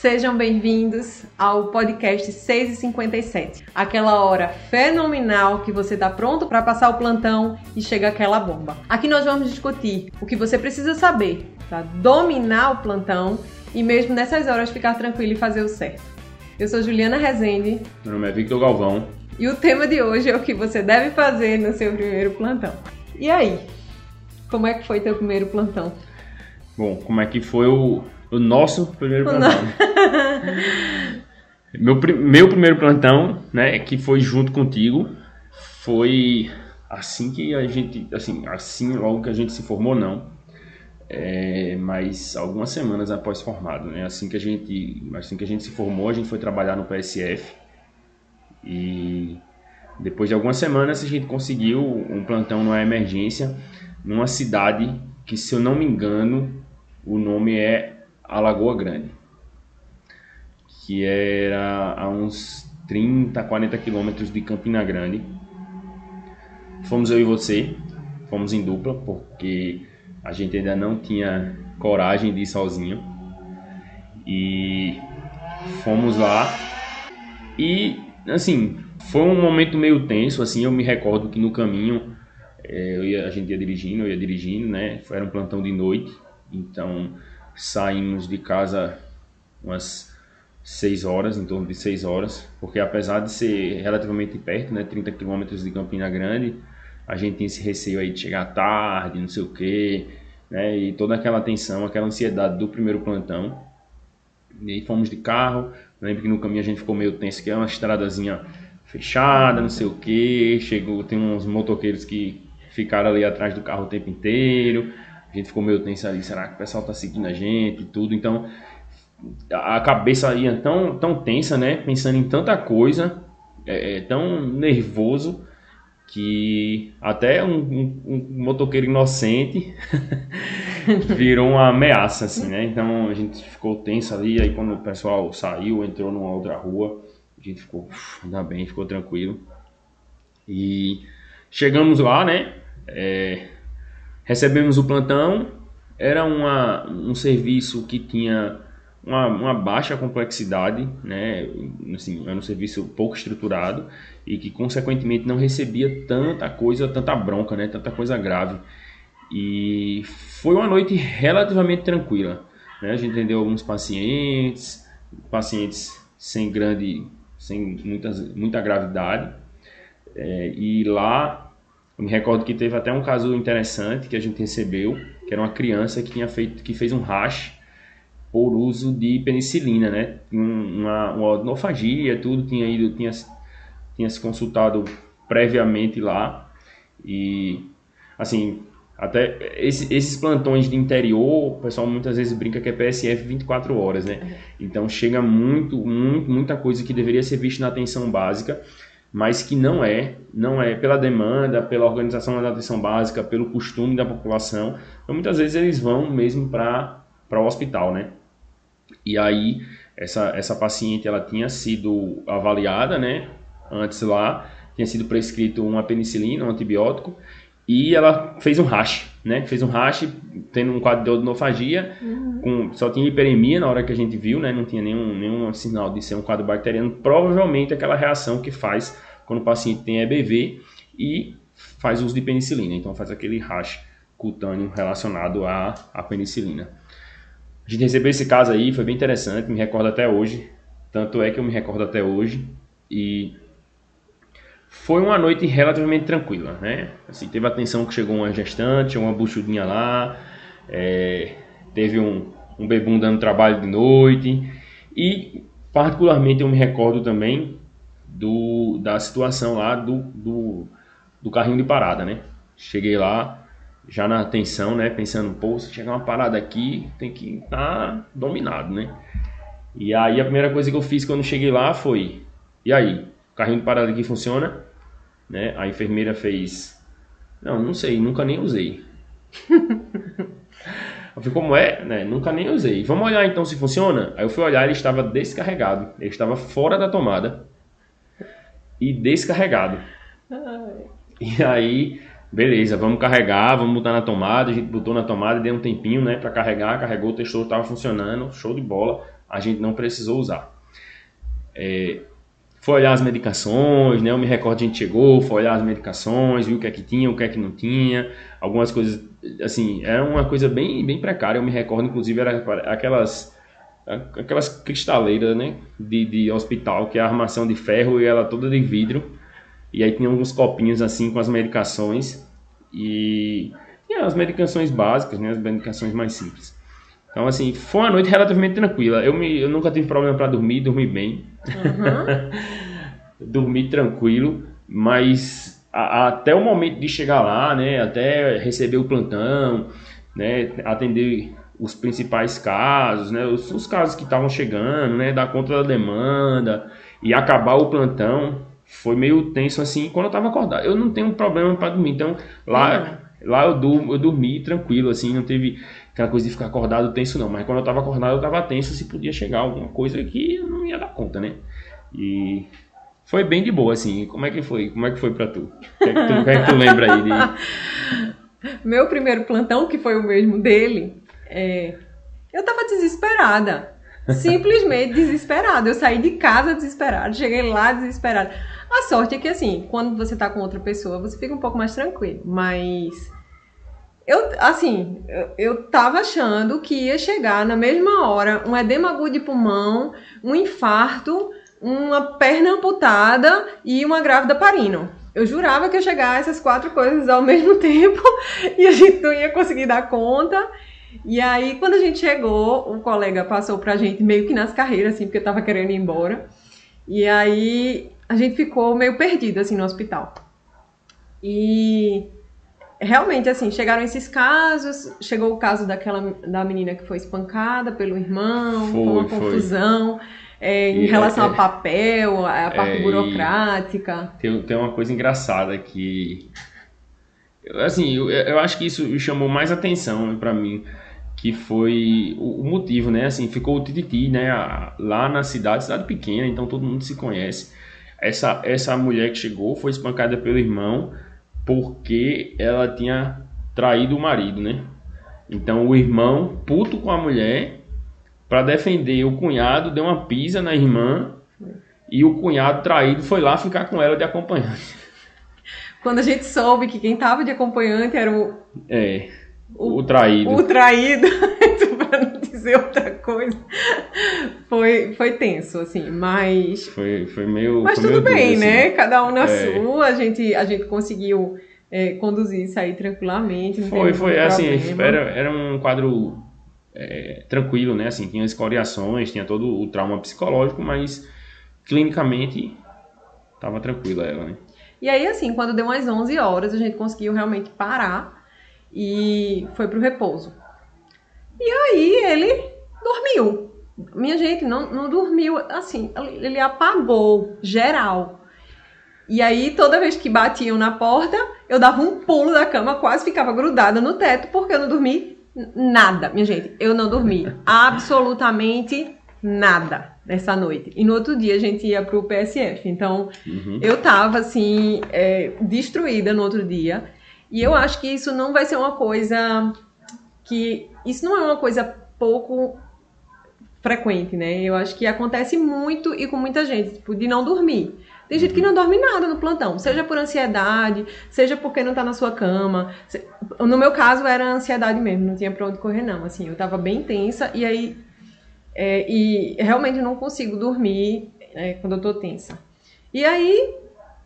Sejam bem-vindos ao podcast 6 e 57. Aquela hora fenomenal que você está pronto para passar o plantão e chega aquela bomba. Aqui nós vamos discutir o que você precisa saber para dominar o plantão e mesmo nessas horas ficar tranquilo e fazer o certo. Eu sou Juliana Rezende. Meu nome é Victor Galvão. E o tema de hoje é o que você deve fazer no seu primeiro plantão. E aí? Como é que foi teu primeiro plantão? Bom, como é que foi o, o nosso primeiro plantão? meu, meu primeiro plantão, né, que foi junto contigo, foi assim que a gente, assim, assim logo que a gente se formou, não. É, mas algumas semanas após formado, né? Assim que a gente, assim que a gente se formou, a gente foi trabalhar no PSF e depois de algumas semanas a gente conseguiu um plantão numa emergência numa cidade que, se eu não me engano, o nome é Alagoa Grande, que era a uns 30, 40 quilômetros de Campina Grande. Fomos eu e você, fomos em dupla, porque a gente ainda não tinha coragem de ir sozinho. E fomos lá. E, assim, foi um momento meio tenso, assim, eu me recordo que no caminho é, ia, a gente ia dirigindo, eu ia dirigindo, né? Era um plantão de noite. Então saímos de casa umas 6 horas, em torno de 6 horas, porque apesar de ser relativamente perto, né, 30 quilômetros de Campina Grande, a gente tinha esse receio aí de chegar tarde, não sei o quê, né, e toda aquela tensão, aquela ansiedade do primeiro plantão. E aí fomos de carro, lembro que no caminho a gente ficou meio tenso, que é uma estradazinha fechada, não sei o quê, chegou, tem uns motoqueiros que ficaram ali atrás do carro o tempo inteiro, gente ficou meio tenso ali, será que o pessoal tá seguindo a gente e tudo? Então, a cabeça ia tão, tão tensa, né? Pensando em tanta coisa, é, é tão nervoso, que até um, um, um motoqueiro inocente virou uma ameaça, assim, né? Então a gente ficou tenso ali, aí quando o pessoal saiu, entrou numa outra rua, a gente ficou, ainda bem, ficou tranquilo. E chegamos lá, né? É, Recebemos o plantão, era uma, um serviço que tinha uma, uma, baixa complexidade, né? assim, era um serviço pouco estruturado e que consequentemente não recebia tanta coisa, tanta bronca, né? tanta coisa grave. E foi uma noite relativamente tranquila. Né? A gente atendeu alguns pacientes, pacientes sem grande, sem muitas, muita gravidade. É, e lá eu me recordo que teve até um caso interessante que a gente recebeu, que era uma criança que tinha feito, que fez um rash por uso de penicilina, né? Uma, uma odinofagia, tudo tinha ido, tinha, tinha se consultado previamente lá e assim até esse, esses plantões de interior, o pessoal muitas vezes brinca que é PSF 24 horas, né? Então chega muito, muito, muita coisa que deveria ser vista na atenção básica mas que não é, não é pela demanda, pela organização da atenção básica, pelo costume da população. Então, muitas vezes eles vão mesmo para o hospital, né? E aí, essa, essa paciente, ela tinha sido avaliada, né? Antes lá, tinha sido prescrito uma penicilina, um antibiótico, e ela fez um rash, né? Fez um rash, tendo um quadro de odinofagia, uhum. com, só tinha hiperemia na hora que a gente viu, né? Não tinha nenhum, nenhum sinal de ser um quadro bacteriano. Provavelmente aquela reação que faz quando o paciente tem EBV e faz uso de penicilina. Então faz aquele rash cutâneo relacionado à, à penicilina. A gente recebeu esse caso aí, foi bem interessante, me recordo até hoje. Tanto é que eu me recordo até hoje. E foi uma noite relativamente tranquila, né? Assim, teve atenção que chegou uma gestante, uma buchudinha lá, é, teve um, um bebum dando trabalho de noite e particularmente eu me recordo também do, da situação lá do, do, do carrinho de parada, né? Cheguei lá já na atenção, né? Pensando, pô, se chegar uma parada aqui, tem que estar tá dominado, né? E aí a primeira coisa que eu fiz quando cheguei lá foi, e aí, carrinho de parada aqui funciona? Né? A enfermeira fez, não, não sei, nunca nem usei. eu falei, como é? Né? Nunca nem usei. Vamos olhar então se funciona? Aí eu fui olhar, ele estava descarregado, ele estava fora da tomada e descarregado. E aí, beleza, vamos carregar, vamos botar na tomada. A gente botou na tomada, deu um tempinho, né, para carregar, carregou, testou, estava funcionando, show de bola. a gente não precisou usar. É, foi olhar as medicações, né? Eu me recordo a gente chegou, foi olhar as medicações, viu o que é que tinha, o que é que não tinha, algumas coisas, assim, era uma coisa bem, bem precária. Eu me recordo, inclusive, era aquelas aquelas cristaleiras, né, de, de hospital, que é a armação de ferro e ela toda de vidro. E aí tinha alguns copinhos assim com as medicações e, e as medicações básicas, né, as medicações mais simples. Então, assim, foi uma noite relativamente tranquila. Eu, me, eu nunca tive problema para dormir, dormi bem. Uhum. dormi tranquilo, mas a, até o momento de chegar lá, né, até receber o plantão, né, atender os principais casos, né, os, os casos que estavam chegando, né, dar conta da demanda e acabar o plantão, foi meio tenso assim quando eu estava acordado. Eu não tenho problema para dormir, então lá, uhum. lá eu, durmo, eu dormi tranquilo, assim, não teve aquela coisa de ficar acordado tenso não, mas quando eu estava acordado eu estava tenso se podia chegar alguma coisa que eu não ia dar conta, né? E foi bem de boa, assim. Como é que foi? Como é que foi para tu? O que é que tu, é que tu lembra aí de... Meu primeiro plantão, que foi o mesmo dele, é... eu tava desesperada. Simplesmente desesperada. Eu saí de casa desesperada, cheguei lá desesperada. A sorte é que, assim, quando você tá com outra pessoa, você fica um pouco mais tranquilo. Mas eu, assim, eu, eu tava achando que ia chegar na mesma hora um edema agudo de pulmão, um infarto, uma perna amputada e uma grávida parindo. Eu jurava que ia chegar essas quatro coisas ao mesmo tempo e a gente não ia conseguir dar conta. E aí, quando a gente chegou, o colega passou pra gente meio que nas carreiras, assim, porque eu tava querendo ir embora. E aí, a gente ficou meio perdido, assim, no hospital. E realmente, assim, chegaram esses casos. Chegou o caso daquela da menina que foi espancada pelo irmão, foi, foi uma confusão. É, em e relação é, a papel, a parte é, burocrática. Tem, tem uma coisa engraçada que. Assim, eu, eu acho que isso chamou mais atenção para mim, que foi o, o, motivo, né? Assim, ficou o Tititi, né? Lá na cidade, cidade pequena, então todo mundo se conhece. Essa, essa mulher que chegou foi espancada pelo irmão porque ela tinha traído o marido, né? Então o irmão, puto com a mulher, para defender o cunhado, deu uma pisa na irmã e o cunhado traído foi lá ficar com ela de acompanhante. Quando a gente soube que quem tava de acompanhante era o. É. O, o traído. O traído, para não dizer outra coisa. Foi, foi tenso, assim, mas. Foi, foi meio. Mas foi tudo meio bem, duro, né? Assim. Cada um na é. sua, a gente, a gente conseguiu é, conduzir isso aí tranquilamente. foi, foi, assim, era, era um quadro é, tranquilo, né? Assim, tinha escoriações, tinha todo o trauma psicológico, mas clinicamente tava tranquila ela, né? E aí, assim, quando deu umas 11 horas, a gente conseguiu realmente parar e foi pro repouso. E aí ele dormiu. Minha gente, não, não dormiu, assim, ele apagou geral. E aí, toda vez que batiam na porta, eu dava um pulo da cama, quase ficava grudada no teto, porque eu não dormi nada, minha gente. Eu não dormi absolutamente nada nessa noite. E no outro dia a gente ia pro PSF. Então uhum. eu tava assim, é, destruída no outro dia. E eu acho que isso não vai ser uma coisa que. Isso não é uma coisa pouco frequente, né? Eu acho que acontece muito e com muita gente, tipo, de não dormir. Tem gente que não dorme nada no plantão, seja por ansiedade, seja porque não tá na sua cama. No meu caso era ansiedade mesmo, não tinha pra onde correr não, assim, eu tava bem tensa e aí é, e realmente não consigo dormir é, quando eu tô tensa. E aí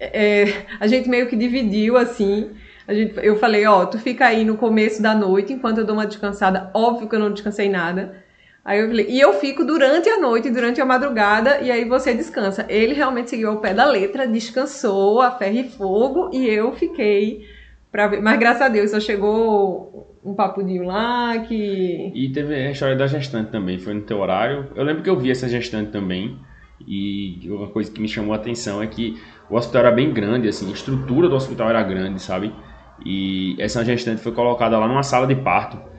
é, a gente meio que dividiu assim, gente, eu falei, ó, tu fica aí no começo da noite enquanto eu dou uma descansada, óbvio que eu não descansei nada. Aí eu falei, e eu fico durante a noite, durante a madrugada, e aí você descansa. Ele realmente seguiu ao pé da letra, descansou a ferro e fogo, e eu fiquei pra ver. Mas graças a Deus só chegou um papudinho lá que. E teve a história da gestante também, foi no teu horário. Eu lembro que eu vi essa gestante também. E uma coisa que me chamou a atenção é que o hospital era bem grande, assim, a estrutura do hospital era grande, sabe? E essa gestante foi colocada lá numa sala de parto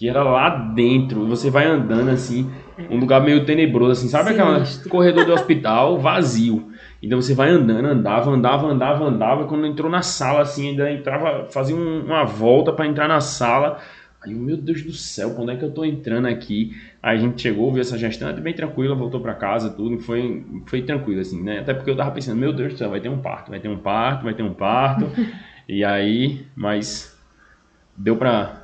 que era lá dentro. Você vai andando assim, um lugar meio tenebroso, assim, sabe aquele corredor do hospital vazio. Então você vai andando, andava, andava, andava, andava. Quando entrou na sala, assim, ainda entrava, fazia um, uma volta para entrar na sala. Aí, meu Deus do céu, quando é que eu tô entrando aqui? Aí a gente chegou, viu essa gestão, é bem tranquila, voltou para casa, tudo, foi, foi tranquilo, assim, né? Até porque eu tava pensando, meu Deus do céu, vai ter um parto, vai ter um parto, vai ter um parto. e aí, mas deu pra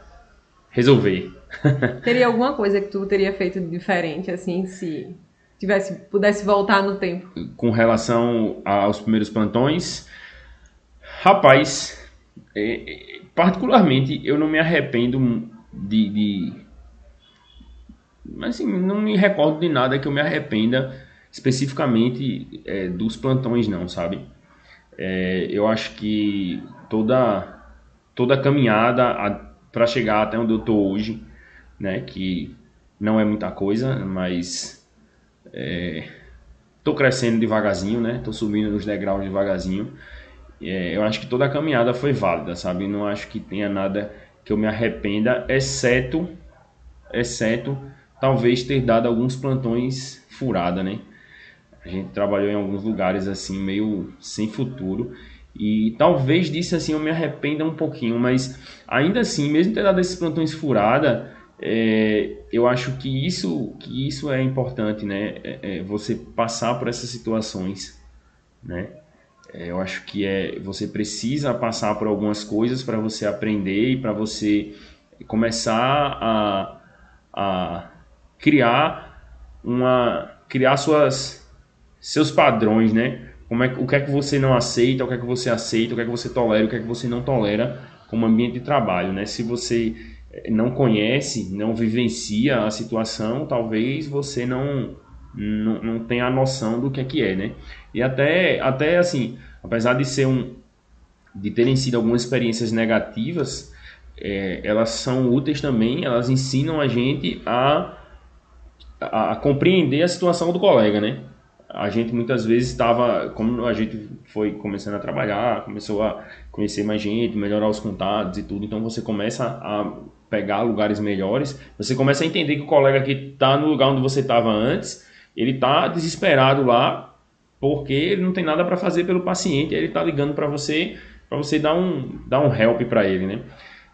resolver. teria alguma coisa que tu teria feito diferente, assim, se tivesse, pudesse voltar no tempo? Com relação aos primeiros plantões, rapaz, é, particularmente eu não me arrependo de, de mas assim, não me recordo de nada que eu me arrependa especificamente é, dos plantões não, sabe? É, eu acho que toda toda a caminhada para chegar até onde eu tô hoje, né, que não é muita coisa, mas é, tô crescendo devagarzinho, né? Tô subindo nos degraus devagarzinho. É, eu acho que toda a caminhada foi válida, sabe? Não acho que tenha nada que eu me arrependa, exceto, exceto talvez ter dado alguns plantões furada, né? A gente trabalhou em alguns lugares assim meio sem futuro e talvez disso assim eu me arrependa um pouquinho, mas ainda assim, mesmo ter dado esses plantões furada, é, eu acho que isso que isso é importante, né? É, é você passar por essas situações, né? É, eu acho que é você precisa passar por algumas coisas para você aprender e para você começar a, a criar uma criar suas seus padrões, né? Como é, o que é que você não aceita, o que é que você aceita, o que é que você tolera, o que é que você não tolera como ambiente de trabalho, né? Se você eh, não conhece, não vivencia a situação, talvez você não não, não tenha a noção do que é que é, né? E até, até assim, apesar de ser um, de terem sido algumas experiências negativas, é, elas são úteis também, elas ensinam a gente a, a, a compreender a situação do colega, né? A gente muitas vezes estava, como a gente foi começando a trabalhar, começou a conhecer mais gente, melhorar os contatos e tudo, então você começa a pegar lugares melhores, você começa a entender que o colega que está no lugar onde você estava antes, ele está desesperado lá porque ele não tem nada para fazer pelo paciente, ele está ligando para você para você dar um dar um help para ele, né?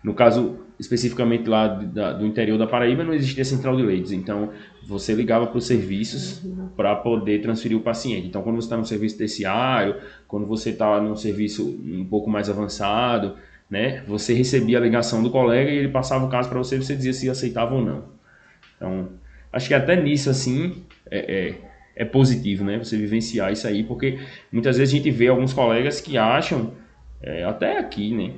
No caso especificamente lá da, do interior da Paraíba não existia central de leitos, então você ligava para os serviços uhum. para poder transferir o paciente. Então quando você está no serviço terciário, quando você está num serviço um pouco mais avançado, né? Você recebia a ligação do colega e ele passava o caso para você, você dizia se aceitava ou não. Então acho que até nisso assim é, é, é, positivo, né? Você vivenciar isso aí, porque muitas vezes a gente vê alguns colegas que acham, é, até aqui, né?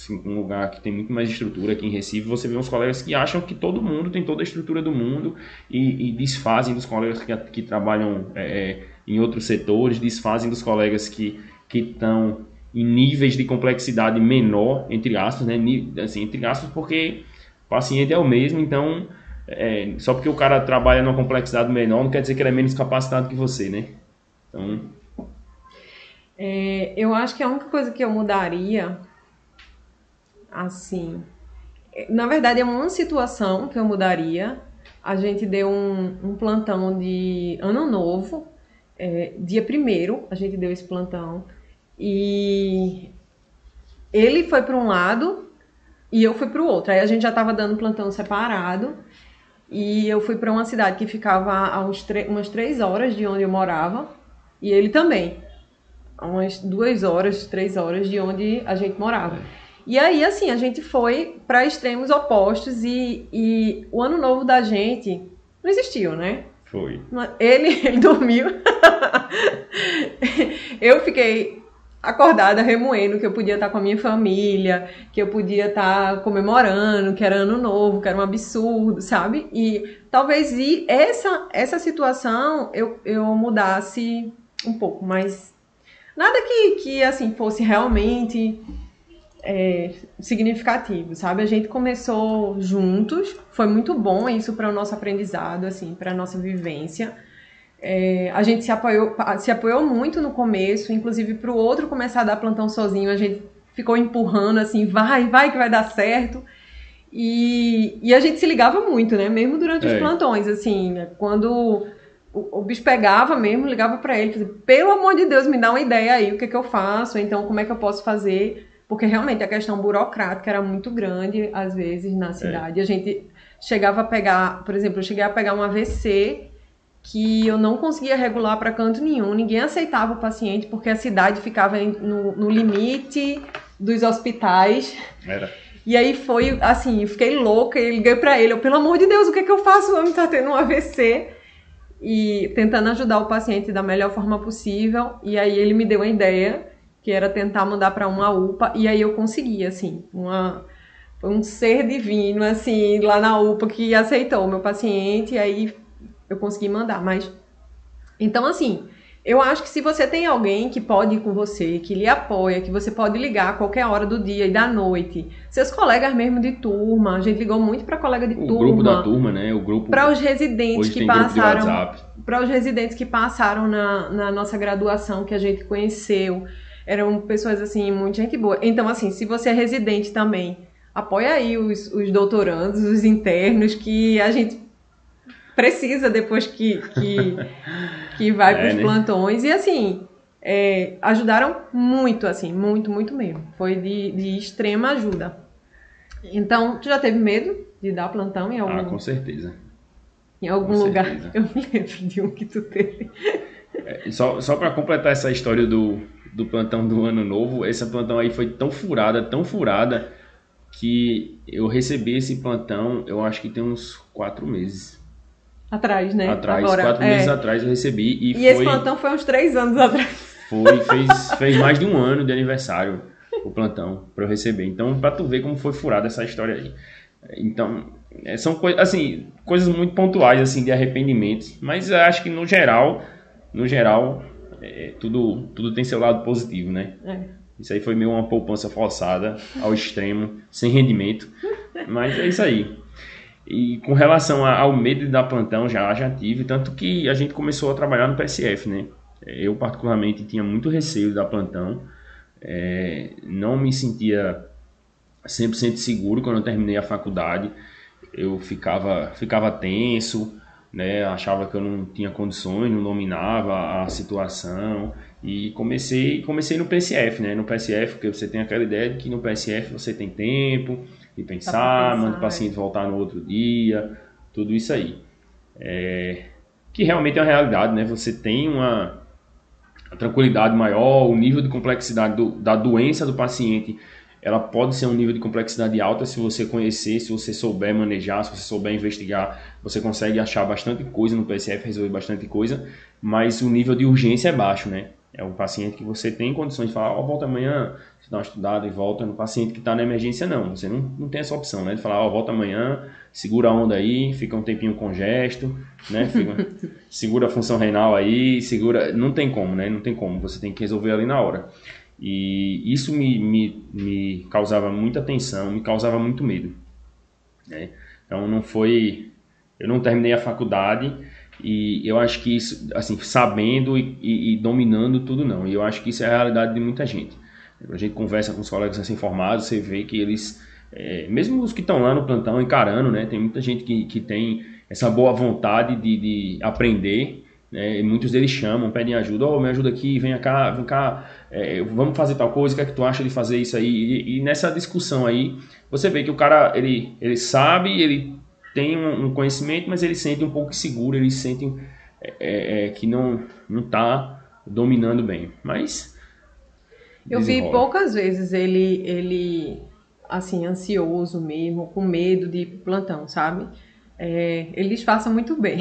Assim, um lugar que tem muito mais estrutura aqui em Recife, você vê uns colegas que acham que todo mundo tem toda a estrutura do mundo e, e desfazem dos colegas que, que trabalham é, é, em outros setores, desfazem dos colegas que estão em níveis de complexidade menor, entre aspas, né? Assim, entre aspas, porque o paciente é o mesmo, então é, só porque o cara trabalha numa complexidade menor não quer dizer que ele é menos capacitado que você, né? Então. É, eu acho que a única coisa que eu mudaria, assim. Na verdade, é uma situação que eu mudaria. A gente deu um, um plantão de Ano Novo, é, dia primeiro, a gente deu esse plantão. E ele foi para um lado e eu fui para o outro. Aí a gente já estava dando plantão separado. E eu fui para uma cidade que ficava a uns umas três horas de onde eu morava. E ele também. Umas duas horas, três horas de onde a gente morava. E aí, assim, a gente foi para extremos opostos e, e o ano novo da gente não existiu, né? Foi. Ele, ele dormiu. eu fiquei acordada remoendo que eu podia estar com a minha família, que eu podia estar comemorando, que era ano novo, que era um absurdo, sabe? E talvez e essa essa situação eu, eu mudasse um pouco, mas nada que, que assim fosse realmente é, significativo, sabe? A gente começou juntos, foi muito bom isso para o nosso aprendizado, assim, para a nossa vivência. É, a gente se apoiou, se apoiou muito no começo, inclusive para o outro começar a dar plantão sozinho, a gente ficou empurrando assim, vai, vai que vai dar certo. E, e a gente se ligava muito, né? Mesmo durante é. os plantões, assim, quando o, o bicho pegava mesmo, ligava para ele, dizia, pelo amor de Deus, me dá uma ideia aí, o que, é que eu faço, então como é que eu posso fazer porque realmente a questão burocrática era muito grande, às vezes, na cidade. É. A gente chegava a pegar, por exemplo, eu cheguei a pegar um AVC que eu não conseguia regular para canto nenhum, ninguém aceitava o paciente porque a cidade ficava no, no limite dos hospitais. Era. E aí foi assim, eu fiquei louca e liguei para ele, eu, pelo amor de Deus, o que é que eu faço? O homem tá tendo um AVC. E tentando ajudar o paciente da melhor forma possível. E aí ele me deu uma ideia, que era tentar mandar para uma UPA, e aí eu consegui, assim, uma um ser divino, assim, lá na UPA que aceitou o meu paciente, e aí eu consegui mandar. Mas, então, assim, eu acho que se você tem alguém que pode ir com você, que lhe apoia, que você pode ligar a qualquer hora do dia e da noite, seus colegas mesmo de turma, a gente ligou muito para colega de o turma. O grupo da turma, né? O grupo. Para os residentes que passaram. Para os residentes que passaram na, na nossa graduação, que a gente conheceu. Eram pessoas, assim, muito gente boa. Então, assim, se você é residente também, apoia aí os, os doutorandos, os internos, que a gente precisa depois que, que, que vai é, para os né? plantões. E assim, é, ajudaram muito, assim, muito, muito mesmo. Foi de, de extrema ajuda. Então, tu já teve medo de dar plantão em algum Ah, com certeza. Em algum com lugar? Certeza. Eu me lembro de um que tu teve. É, só só para completar essa história do, do plantão do ano novo, essa plantão aí foi tão furada, tão furada, que eu recebi esse plantão, eu acho que tem uns quatro meses. Atrás, né? Atrás, Agora, quatro é. meses atrás eu recebi. E, e foi, esse plantão foi uns três anos atrás. Foi, fez, fez mais de um ano de aniversário o plantão para eu receber. Então, para tu ver como foi furada essa história aí. Então, é, são coisas, assim, coisas muito pontuais, assim, de arrependimento. Mas eu acho que no geral, no geral, é, tudo, tudo tem seu lado positivo, né? É. Isso aí foi meio uma poupança forçada ao extremo, sem rendimento. Mas é isso aí. E com relação ao medo dar plantão, já, já tive, tanto que a gente começou a trabalhar no PSF, né? Eu, particularmente, tinha muito receio dar plantão, é, não me sentia 100% seguro quando eu terminei a faculdade, eu ficava, ficava tenso, né? achava que eu não tinha condições, não dominava a situação, e comecei, comecei no PSF, né? No PSF, porque você tem aquela ideia de que no PSF você tem tempo, e pensar, manda o paciente voltar no outro dia, tudo isso aí. É, que realmente é uma realidade, né? Você tem uma, uma tranquilidade maior, o nível de complexidade do, da doença do paciente, ela pode ser um nível de complexidade alta se você conhecer, se você souber manejar, se você souber investigar, você consegue achar bastante coisa no PSF, resolver bastante coisa, mas o nível de urgência é baixo, né? É um paciente que você tem condições de falar, ó, oh, volta amanhã, dá uma estudada e volta no paciente que está na emergência, não. Você não, não tem essa opção, né? De falar, ó, oh, volta amanhã, segura a onda aí, fica um tempinho com gesto, né? Fica, segura a função renal aí, segura... Não tem como, né? Não tem como, você tem que resolver ali na hora. E isso me, me, me causava muita tensão, me causava muito medo, né? Então não foi... Eu não terminei a faculdade e eu acho que isso, assim, sabendo e, e, e, dominando tudo não. E eu acho que isso é a realidade de muita gente. A gente conversa com os colegas recém-formados, você vê que eles, é, mesmo os que estão lá no plantão encarando, né, tem muita gente que, que tem essa boa vontade de, de aprender, né, e muitos deles chamam, pedem ajuda, oh, me ajuda aqui, vem cá, vem cá, é, vamos fazer tal coisa, o que é que tu acha de fazer isso aí? E, e, nessa discussão aí, você vê que o cara, ele, ele sabe, ele tem um conhecimento, mas ele sente um pouco seguro, ele sente é, é, é que não não está dominando bem. Mas eu vi poucas vezes ele ele assim ansioso mesmo, com medo de plantão, sabe? É, ele disfarça muito bem,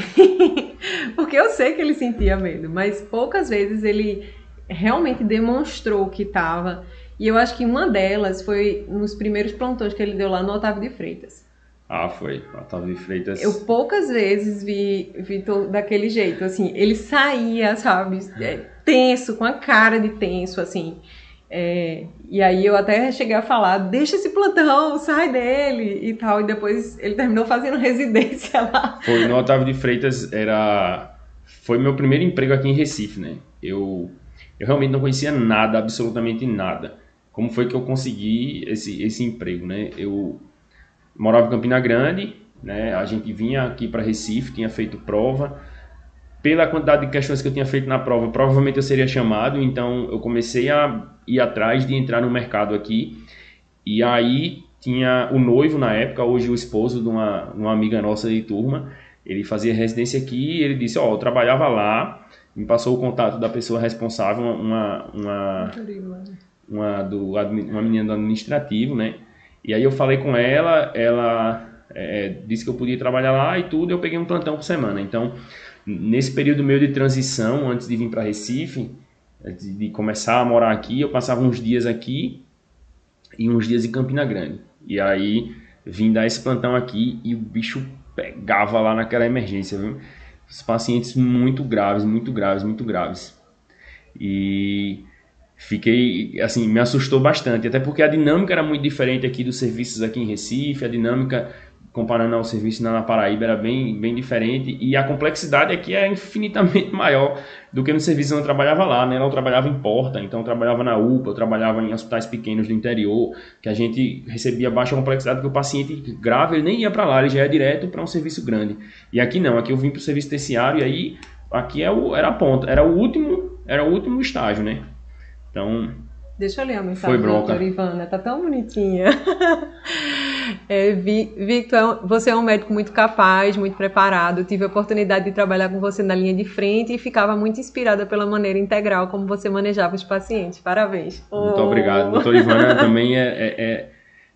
porque eu sei que ele sentia medo, mas poucas vezes ele realmente demonstrou que estava. E eu acho que uma delas foi nos primeiros plantões que ele deu lá no Otávio de Freitas. Ah, foi. Otávio de Freitas. Eu poucas vezes vi Vitor daquele jeito, assim. Ele saía, sabe, é, tenso, com a cara de tenso, assim. É, e aí eu até cheguei a falar, deixa esse plantão, sai dele e tal. E depois ele terminou fazendo residência lá. Foi, no Otávio de Freitas era... Foi meu primeiro emprego aqui em Recife, né? Eu, eu realmente não conhecia nada, absolutamente nada. Como foi que eu consegui esse, esse emprego, né? Eu morava em Campina Grande, né? A gente vinha aqui para Recife, tinha feito prova pela quantidade de questões que eu tinha feito na prova, provavelmente eu seria chamado, então eu comecei a ir atrás de entrar no mercado aqui. E aí tinha o noivo na época, hoje o esposo de uma, uma amiga nossa de turma, ele fazia residência aqui e ele disse, ó, oh, eu trabalhava lá, me passou o contato da pessoa responsável, uma uma, uma, do, uma menina do administrativo, né? E aí eu falei com ela, ela é, disse que eu podia trabalhar lá e tudo, eu peguei um plantão por semana. Então, nesse período meio de transição, antes de vir para Recife, de, de começar a morar aqui, eu passava uns dias aqui e uns dias em Campina Grande. E aí vim dar esse plantão aqui e o bicho pegava lá naquela emergência, viu? Os pacientes muito graves, muito graves, muito graves. E fiquei, assim, me assustou bastante, até porque a dinâmica era muito diferente aqui dos serviços aqui em Recife, a dinâmica comparando ao serviço na Paraíba era bem, bem diferente e a complexidade aqui é infinitamente maior do que no serviço onde eu trabalhava lá, né? Eu trabalhava em porta, então eu trabalhava na UPA, eu trabalhava em hospitais pequenos do interior, que a gente recebia baixa complexidade, porque o paciente grave ele nem ia para lá, ele já ia direto para um serviço grande. E aqui não, aqui eu vim para o serviço terciário e aí aqui é o, era a ponta, era o último, era o último estágio, né? Então, Deixa eu ler a mensagem da doutora Ivana, tá tão bonitinha. É, Victor, você é um médico muito capaz, muito preparado. Tive a oportunidade de trabalhar com você na linha de frente e ficava muito inspirada pela maneira integral como você manejava os pacientes. Parabéns. Muito oh. obrigado. Doutora Ivana também é, é, é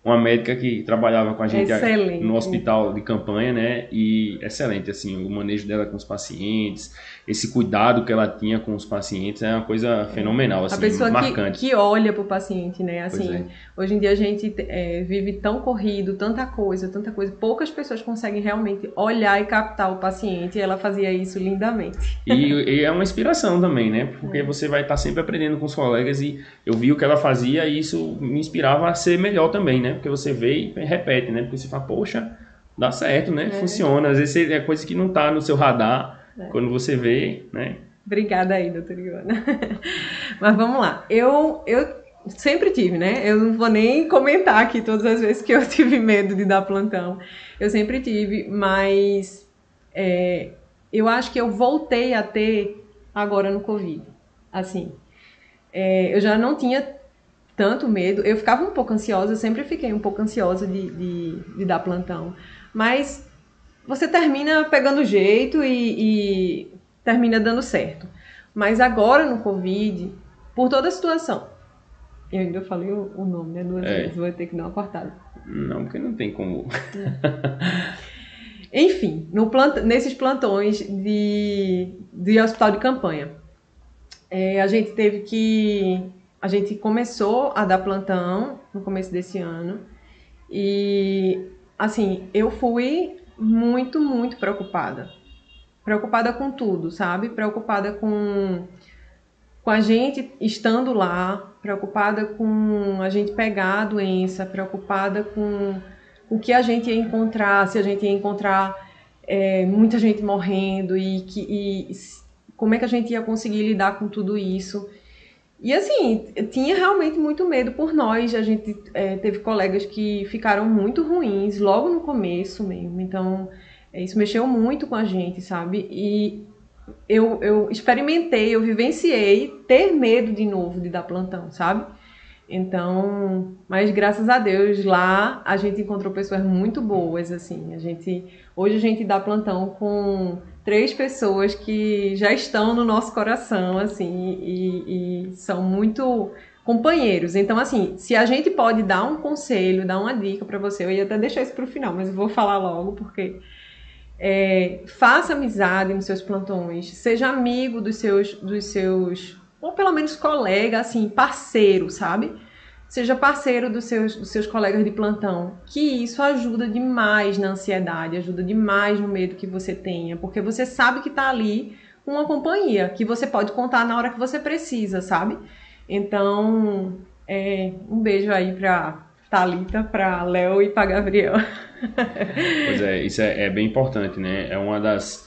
uma médica que trabalhava com a gente excelente. no hospital de campanha, né? E excelente, assim, o manejo dela com os pacientes, esse cuidado que ela tinha com os pacientes é uma coisa fenomenal, assim, a pessoa marcante. Que, que olha para o paciente, né? Assim, é. hoje em dia a gente é, vive tão corrido, tanta coisa, tanta coisa, poucas pessoas conseguem realmente olhar e captar o paciente. E ela fazia isso lindamente. E, e é uma inspiração também, né? Porque é. você vai estar sempre aprendendo com os colegas e eu vi o que ela fazia e isso me inspirava a ser melhor também, né? Porque você vê e repete, né? Porque você fala, poxa, dá certo, né? É. Funciona. Às vezes é coisa que não está no seu radar é. Quando você vê, né? Obrigada aí, doutora Ivana. Mas vamos lá. Eu, eu sempre tive, né? Eu não vou nem comentar aqui todas as vezes que eu tive medo de dar plantão. Eu sempre tive, mas é, eu acho que eu voltei a ter agora no Covid. Assim, é, eu já não tinha tanto medo. Eu ficava um pouco ansiosa, sempre fiquei um pouco ansiosa de, de, de dar plantão. Mas você termina pegando jeito e, e termina dando certo. Mas agora no Covid, por toda a situação, eu ainda falei o, o nome, né? Duas é. vezes, vou ter que dar uma cortada. Não, porque não tem como. É. Enfim, no plant... nesses plantões de, de hospital de campanha, é, a gente teve que. A gente começou a dar plantão no começo desse ano. E, assim, eu fui muito, muito preocupada. Preocupada com tudo, sabe? Preocupada com, com a gente estando lá, preocupada com a gente pegar a doença, preocupada com o que a gente ia encontrar, se a gente ia encontrar é, muita gente morrendo e, que, e como é que a gente ia conseguir lidar com tudo isso. E assim, eu tinha realmente muito medo por nós. A gente é, teve colegas que ficaram muito ruins logo no começo mesmo. Então, é, isso mexeu muito com a gente, sabe? E eu, eu experimentei, eu vivenciei ter medo de novo de dar plantão, sabe? Então, mas graças a Deus lá a gente encontrou pessoas muito boas assim. A gente hoje a gente dá plantão com três pessoas que já estão no nosso coração assim e, e são muito companheiros. Então, assim, se a gente pode dar um conselho, dar uma dica para você, eu ia até deixar isso para o final, mas eu vou falar logo porque é, faça amizade nos seus plantões, seja amigo dos seus, dos seus ou pelo menos colega, assim, parceiro, sabe? Seja parceiro dos seus, dos seus colegas de plantão, que isso ajuda demais na ansiedade, ajuda demais no medo que você tenha, porque você sabe que tá ali uma companhia, que você pode contar na hora que você precisa, sabe? Então, é, um beijo aí pra Thalita, pra Léo e pra Gabriel. Pois é, isso é, é bem importante, né? É uma das,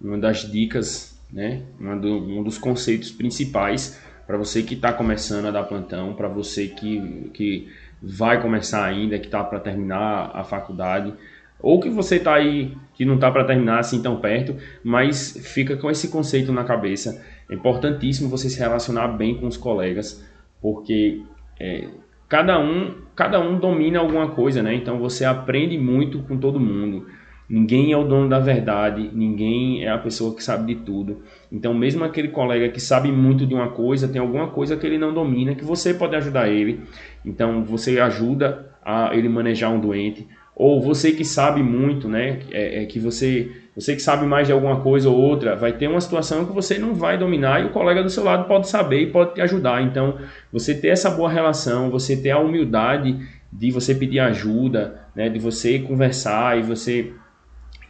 uma das dicas né? Um, dos conceitos principais para você que está começando a dar plantão, para você que, que vai começar ainda, que está para terminar a faculdade. ou que você está aí que não está para terminar assim tão perto, mas fica com esse conceito na cabeça. É importantíssimo você se relacionar bem com os colegas, porque é, cada um cada um domina alguma coisa, né? Então você aprende muito com todo mundo. Ninguém é o dono da verdade, ninguém é a pessoa que sabe de tudo. Então, mesmo aquele colega que sabe muito de uma coisa, tem alguma coisa que ele não domina, que você pode ajudar ele. Então, você ajuda a ele manejar um doente. Ou você que sabe muito, né? É, é que você, você que sabe mais de alguma coisa ou outra, vai ter uma situação que você não vai dominar e o colega do seu lado pode saber e pode te ajudar. Então, você ter essa boa relação, você ter a humildade de você pedir ajuda, né? De você conversar e você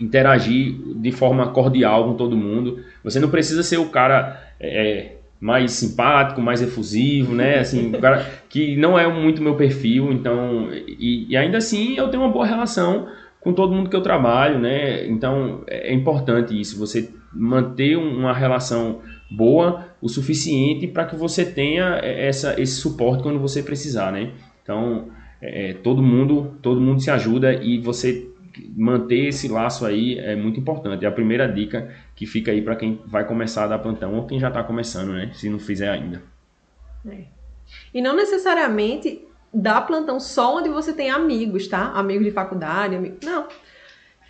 interagir de forma cordial com todo mundo. Você não precisa ser o cara é, mais simpático, mais efusivo, né? Assim, o cara que não é muito meu perfil, então e, e, ainda assim eu tenho uma boa relação com todo mundo que eu trabalho, né? Então é importante isso, você manter uma relação boa o suficiente para que você tenha essa, esse suporte quando você precisar, né? Então é, todo mundo todo mundo se ajuda e você manter esse laço aí é muito importante. É a primeira dica que fica aí para quem vai começar a dar plantão ou quem já está começando, né? Se não fizer ainda. É. E não necessariamente dá plantão só onde você tem amigos, tá? Amigos de faculdade, amigos. Não.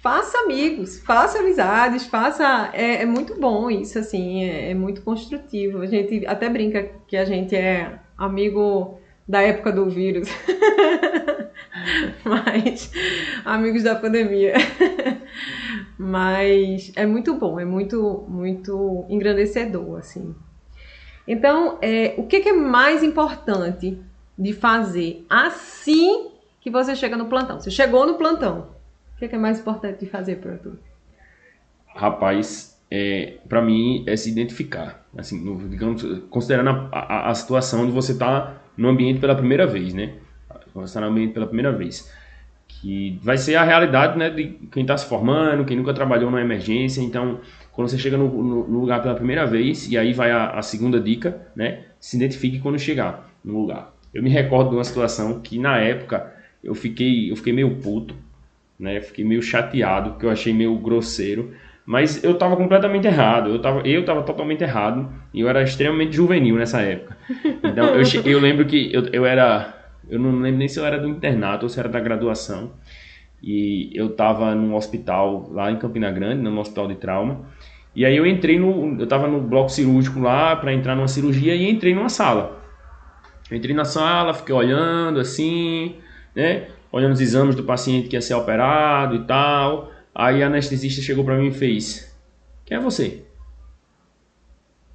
Faça amigos, faça amizades, faça. É, é muito bom isso, assim, é, é muito construtivo. A gente até brinca que a gente é amigo da época do vírus. Mas, amigos da pandemia. Mas é muito bom, é muito, muito engrandecedor, assim. Então, é, o que, que é mais importante de fazer assim que você chega no plantão? Você chegou no plantão. O que, que é mais importante de fazer, para tu? Rapaz, é, para mim é se identificar. Assim, no, digamos, considerando a, a, a situação de você estar tá no ambiente pela primeira vez, né? relacionamento pela primeira vez. Que vai ser a realidade né, de quem está se formando, quem nunca trabalhou numa emergência. Então, quando você chega no, no, no lugar pela primeira vez, e aí vai a, a, segunda dica, né? Se identifique quando chegar no lugar. Eu me recordo de uma situação que na época eu fiquei, eu fiquei meio puto, né? Fiquei meio chateado, porque eu achei meio grosseiro. Mas eu estava completamente errado, eu estava eu tava totalmente errado e eu era extremamente juvenil nessa época. Então eu, eu lembro que eu, eu era eu não lembro nem se eu era do internato ou se era da graduação. E eu estava num hospital lá em Campina Grande, no hospital de trauma. E aí eu entrei no, eu estava no bloco cirúrgico lá para entrar numa cirurgia e entrei numa sala. Eu entrei na sala, fiquei olhando assim, né? Olhando os exames do paciente que ia ser operado e tal. Aí a anestesista chegou para mim e fez: Quem é você?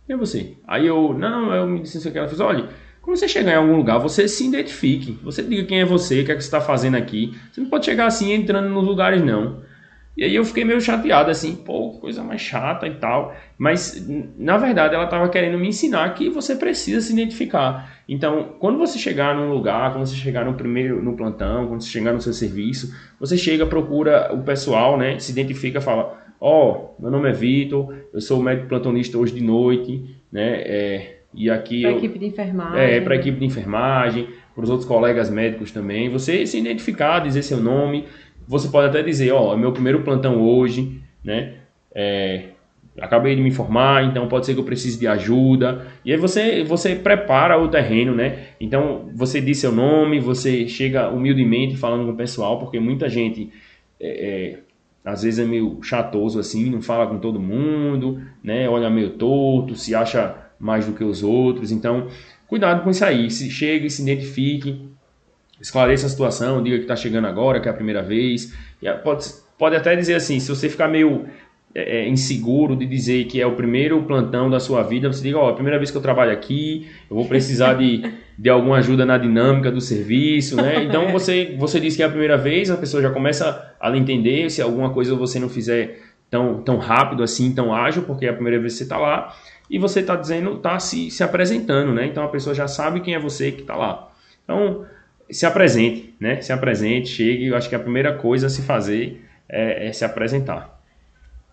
Quem é você? Aí eu, não, eu me disse que ela fez: Olha, quando você chegar em algum lugar, você se identifique. Você diga quem é você, o que é que você está fazendo aqui. Você não pode chegar assim entrando nos lugares, não. E aí eu fiquei meio chateado, assim, pô, coisa mais chata e tal. Mas, na verdade, ela estava querendo me ensinar que você precisa se identificar. Então, quando você chegar num lugar, quando você chegar no primeiro, no plantão, quando você chegar no seu serviço, você chega, procura o pessoal, né, se identifica, fala, ó, oh, meu nome é Vitor, eu sou médico plantonista hoje de noite, né, é, e aqui para a equipe de enfermagem. É, para a equipe de enfermagem, para os outros colegas médicos também. Você se identificar, dizer seu nome. Você pode até dizer, ó, oh, é meu primeiro plantão hoje, né? É, acabei de me informar, então pode ser que eu precise de ajuda. E aí você, você prepara o terreno, né? Então você diz seu nome, você chega humildemente falando com o pessoal, porque muita gente é, é, às vezes é meio chatoso assim, não fala com todo mundo, né? Olha meio torto, se acha mais do que os outros. Então, cuidado com isso aí. Se chegue, se identifique, esclareça a situação, diga que está chegando agora, que é a primeira vez. Pode, pode até dizer assim, se você ficar meio é, é, inseguro de dizer que é o primeiro plantão da sua vida, você diga, ó, oh, a primeira vez que eu trabalho aqui, eu vou precisar de, de alguma ajuda na dinâmica do serviço, né? Então você, você diz que é a primeira vez, a pessoa já começa a entender se alguma coisa você não fizer tão, tão rápido assim, tão ágil, porque é a primeira vez que você está lá e você está dizendo, está se, se apresentando, né? Então a pessoa já sabe quem é você que está lá. Então se apresente, né? Se apresente, chegue. Eu acho que a primeira coisa a se fazer é, é se apresentar.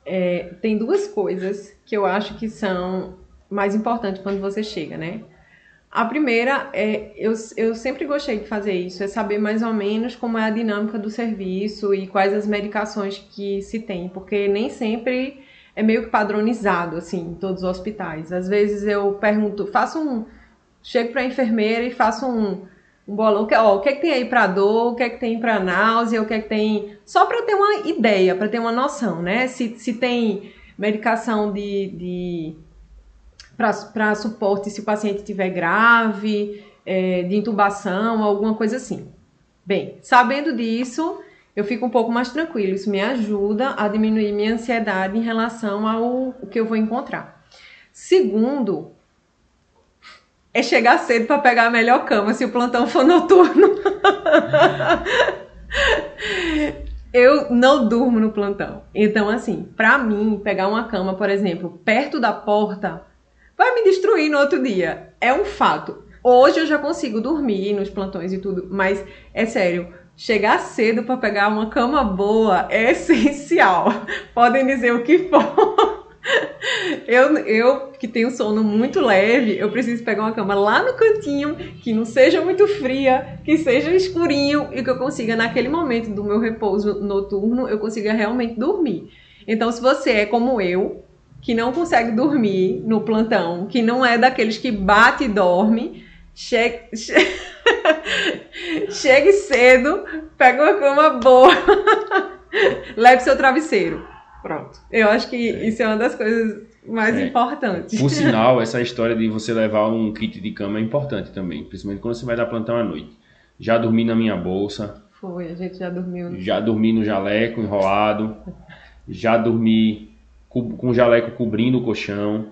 É, tem duas coisas que eu acho que são mais importantes quando você chega, né? A primeira é, eu, eu sempre gostei de fazer isso, é saber mais ou menos como é a dinâmica do serviço e quais as medicações que se tem, porque nem sempre é meio que padronizado, assim, em todos os hospitais. Às vezes eu pergunto, faço um, chego para a enfermeira e faço um, um bolão, ó, o que é que tem aí para dor, o que é que tem para náusea, o que é que tem, só para ter uma ideia, para ter uma noção, né? Se, se tem medicação de, de para suporte se o paciente estiver grave, é, de intubação, alguma coisa assim. Bem, sabendo disso, eu fico um pouco mais tranquilo. Isso me ajuda a diminuir minha ansiedade em relação ao que eu vou encontrar. Segundo, é chegar cedo para pegar a melhor cama se o plantão for noturno. eu não durmo no plantão. Então, assim, para mim, pegar uma cama, por exemplo, perto da porta vai me destruir no outro dia. É um fato. Hoje eu já consigo dormir nos plantões e tudo, mas é sério, chegar cedo para pegar uma cama boa é essencial. Podem dizer o que for. Eu, eu que tenho sono muito leve, eu preciso pegar uma cama lá no cantinho, que não seja muito fria, que seja escurinho e que eu consiga, naquele momento do meu repouso noturno, eu consiga realmente dormir. Então, se você é como eu, que não consegue dormir no plantão, que não é daqueles que bate e dorme, chegue, chegue cedo, pega uma cama boa, leve seu travesseiro. Pronto. Eu acho que é. isso é uma das coisas mais é. importantes. Por sinal, essa história de você levar um kit de cama é importante também, principalmente quando você vai dar plantão à noite. Já dormi na minha bolsa. Foi, a gente já dormiu. Já dormi no jaleco enrolado. Já dormi com o jaleco cobrindo o colchão.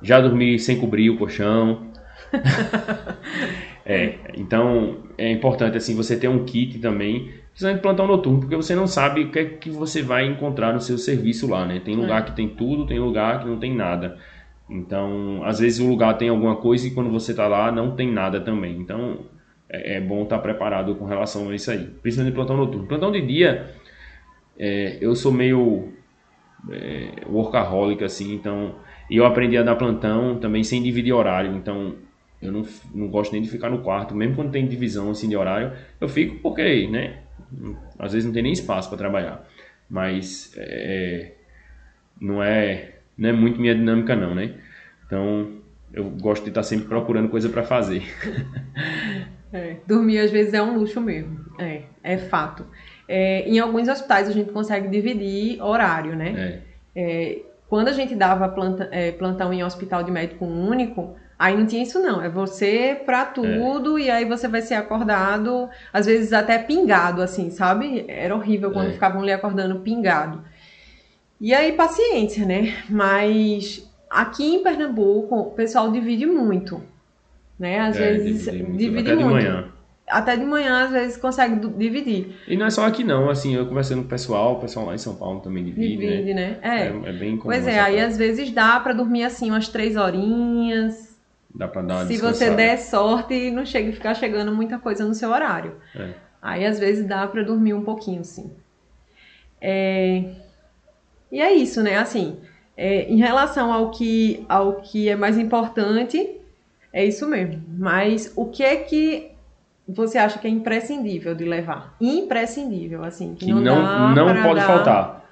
Já dormi sem cobrir o colchão. é, então é importante assim você ter um kit também, principalmente plantão noturno, porque você não sabe o que é que você vai encontrar no seu serviço lá, né? Tem lugar é. que tem tudo, tem lugar que não tem nada. Então, às vezes o lugar tem alguma coisa e quando você está lá não tem nada também. Então, é, é bom estar tá preparado com relação a isso aí. Principalmente plantão noturno. Plantão de dia, é, eu sou meio é, workaholic, assim, então. E eu aprendi a dar plantão também sem dividir horário, então eu não, não gosto nem de ficar no quarto, mesmo quando tem divisão assim de horário, eu fico porque, né? Às vezes não tem nem espaço para trabalhar, mas é, não é não é muito minha dinâmica não, né? Então eu gosto de estar sempre procurando coisa para fazer. É, dormir às vezes é um luxo mesmo, é, é fato. É, em alguns hospitais a gente consegue dividir horário, né? É. É, quando a gente dava planta, é, plantão em hospital de médico único, aí não tinha isso não. É você pra tudo e aí você vai ser acordado, às vezes até pingado, assim, sabe? Era horrível quando é. ficavam ali acordando pingado. E aí, paciência, né? Mas aqui em Pernambuco, o pessoal divide muito. Né? Às é, vezes divide, muito. divide muito. De manhã até de manhã às vezes consegue dividir. E não é só aqui não, assim, eu conversando com o pessoal, o pessoal lá em São Paulo também divide, divide né? né? É. é, é bem comum. Pois é, aí às vezes dá para dormir assim umas três horinhas. Dá dar uma Se você der sorte, não chega ficar chegando muita coisa no seu horário. É. Aí às vezes dá para dormir um pouquinho, sim. É... E é isso, né? Assim, é, em relação ao que, ao que é mais importante, é isso mesmo. Mas o que é que você acha que é imprescindível de levar? Imprescindível, assim. Que, que não, não, não pode faltar.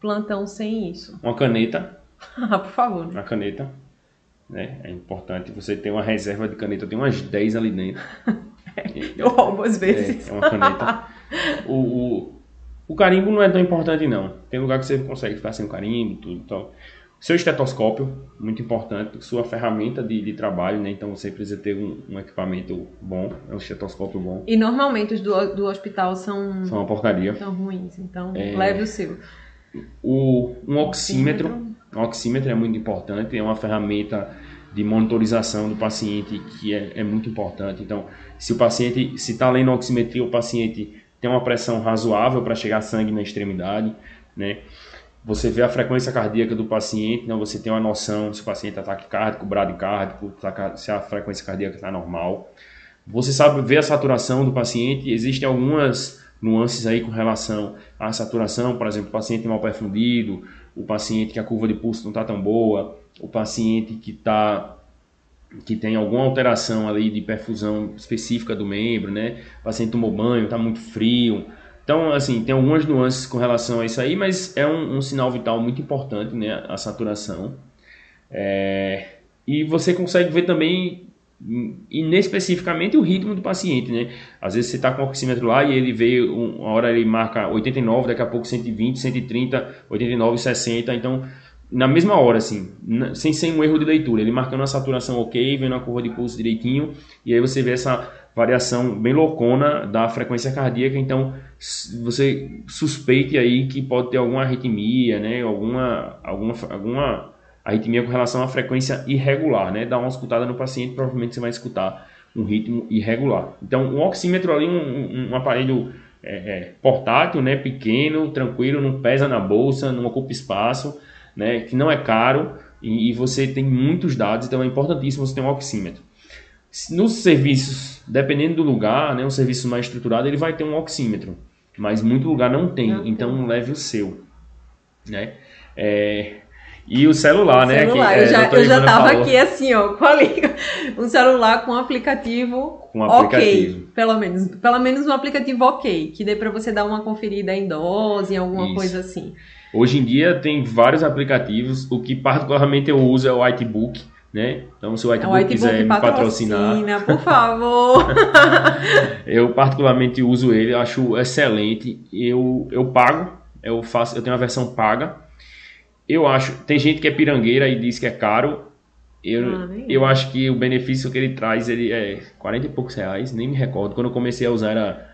Plantão sem isso. Uma caneta. ah, por favor. Uma caneta. Né? É importante você ter uma reserva de caneta. Tem umas 10 ali dentro. Eu roubo às vezes. É, é uma caneta. o, o, o, carimbo não é tão importante, não. Tem lugar que você consegue ficar sem o carimbo tudo. Então, seu estetoscópio, muito importante, sua ferramenta de, de trabalho, né? Então você precisa ter um, um, equipamento bom, é um estetoscópio bom. E normalmente os do, do hospital são. São uma porcaria. São ruins, então é... leve o seu. O, um oxímetro, um oxímetro é muito importante, é uma ferramenta de monitorização do paciente que é, é muito importante. Então, se o paciente, se está lendo oximetria, o paciente tem uma pressão razoável para chegar sangue na extremidade, né? você vê a frequência cardíaca do paciente, então você tem uma noção se o paciente está taquicárdico, bradicárdico, tá se a frequência cardíaca está normal. Você sabe ver a saturação do paciente, existem algumas nuances aí com relação à saturação, por exemplo, o paciente mal perfundido, o paciente que a curva de pulso não está tão boa, o paciente que está que tem alguma alteração ali de perfusão específica do membro, né? O paciente tomou banho, está muito frio. Então, assim, tem algumas nuances com relação a isso aí, mas é um, um sinal vital muito importante, né? A saturação. É... E você consegue ver também inespecificamente o ritmo do paciente, né? Às vezes você está com o oxímetro lá e ele vê, uma hora ele marca 89, daqui a pouco 120, 130, 89, 60, então na mesma hora, assim, sem, sem um erro de leitura, ele marcando a saturação ok, vendo a curva de pulso direitinho, e aí você vê essa variação bem loucona da frequência cardíaca, então você suspeite aí que pode ter alguma arritmia, né, alguma, alguma, alguma arritmia com relação à frequência irregular, né, dá uma escutada no paciente, provavelmente você vai escutar um ritmo irregular. Então, um oxímetro ali, um, um aparelho é, é, portátil, né, pequeno, tranquilo, não pesa na bolsa, não ocupa espaço, né, que não é caro e, e, você tem muitos dados, então é importantíssimo você ter um oxímetro. Nos serviços, dependendo do lugar, né, um serviço mais estruturado, ele vai ter um oxímetro, mas muito lugar não tem, então leve o seu. Né? É, e o celular, né? Celular. Que, eu, é, já, eu já tava falou. aqui assim, ó, com a liga. Um celular com um aplicativo, com um aplicativo. ok. Pelo menos. Pelo menos um aplicativo ok. Que dê para você dar uma conferida em dose, em alguma Isso. coisa assim. Hoje em dia tem vários aplicativos, o que particularmente eu uso é o Whitebook, né? Então se o Whitebook, é o Whitebook quiser me patrocinar, por favor. eu particularmente uso ele, acho excelente. Eu eu pago, eu faço, eu tenho a versão paga. Eu acho, tem gente que é pirangueira e diz que é caro. Eu, ah, eu acho que o benefício que ele traz ele é 40 e poucos reais, nem me recordo. Quando eu comecei a usar era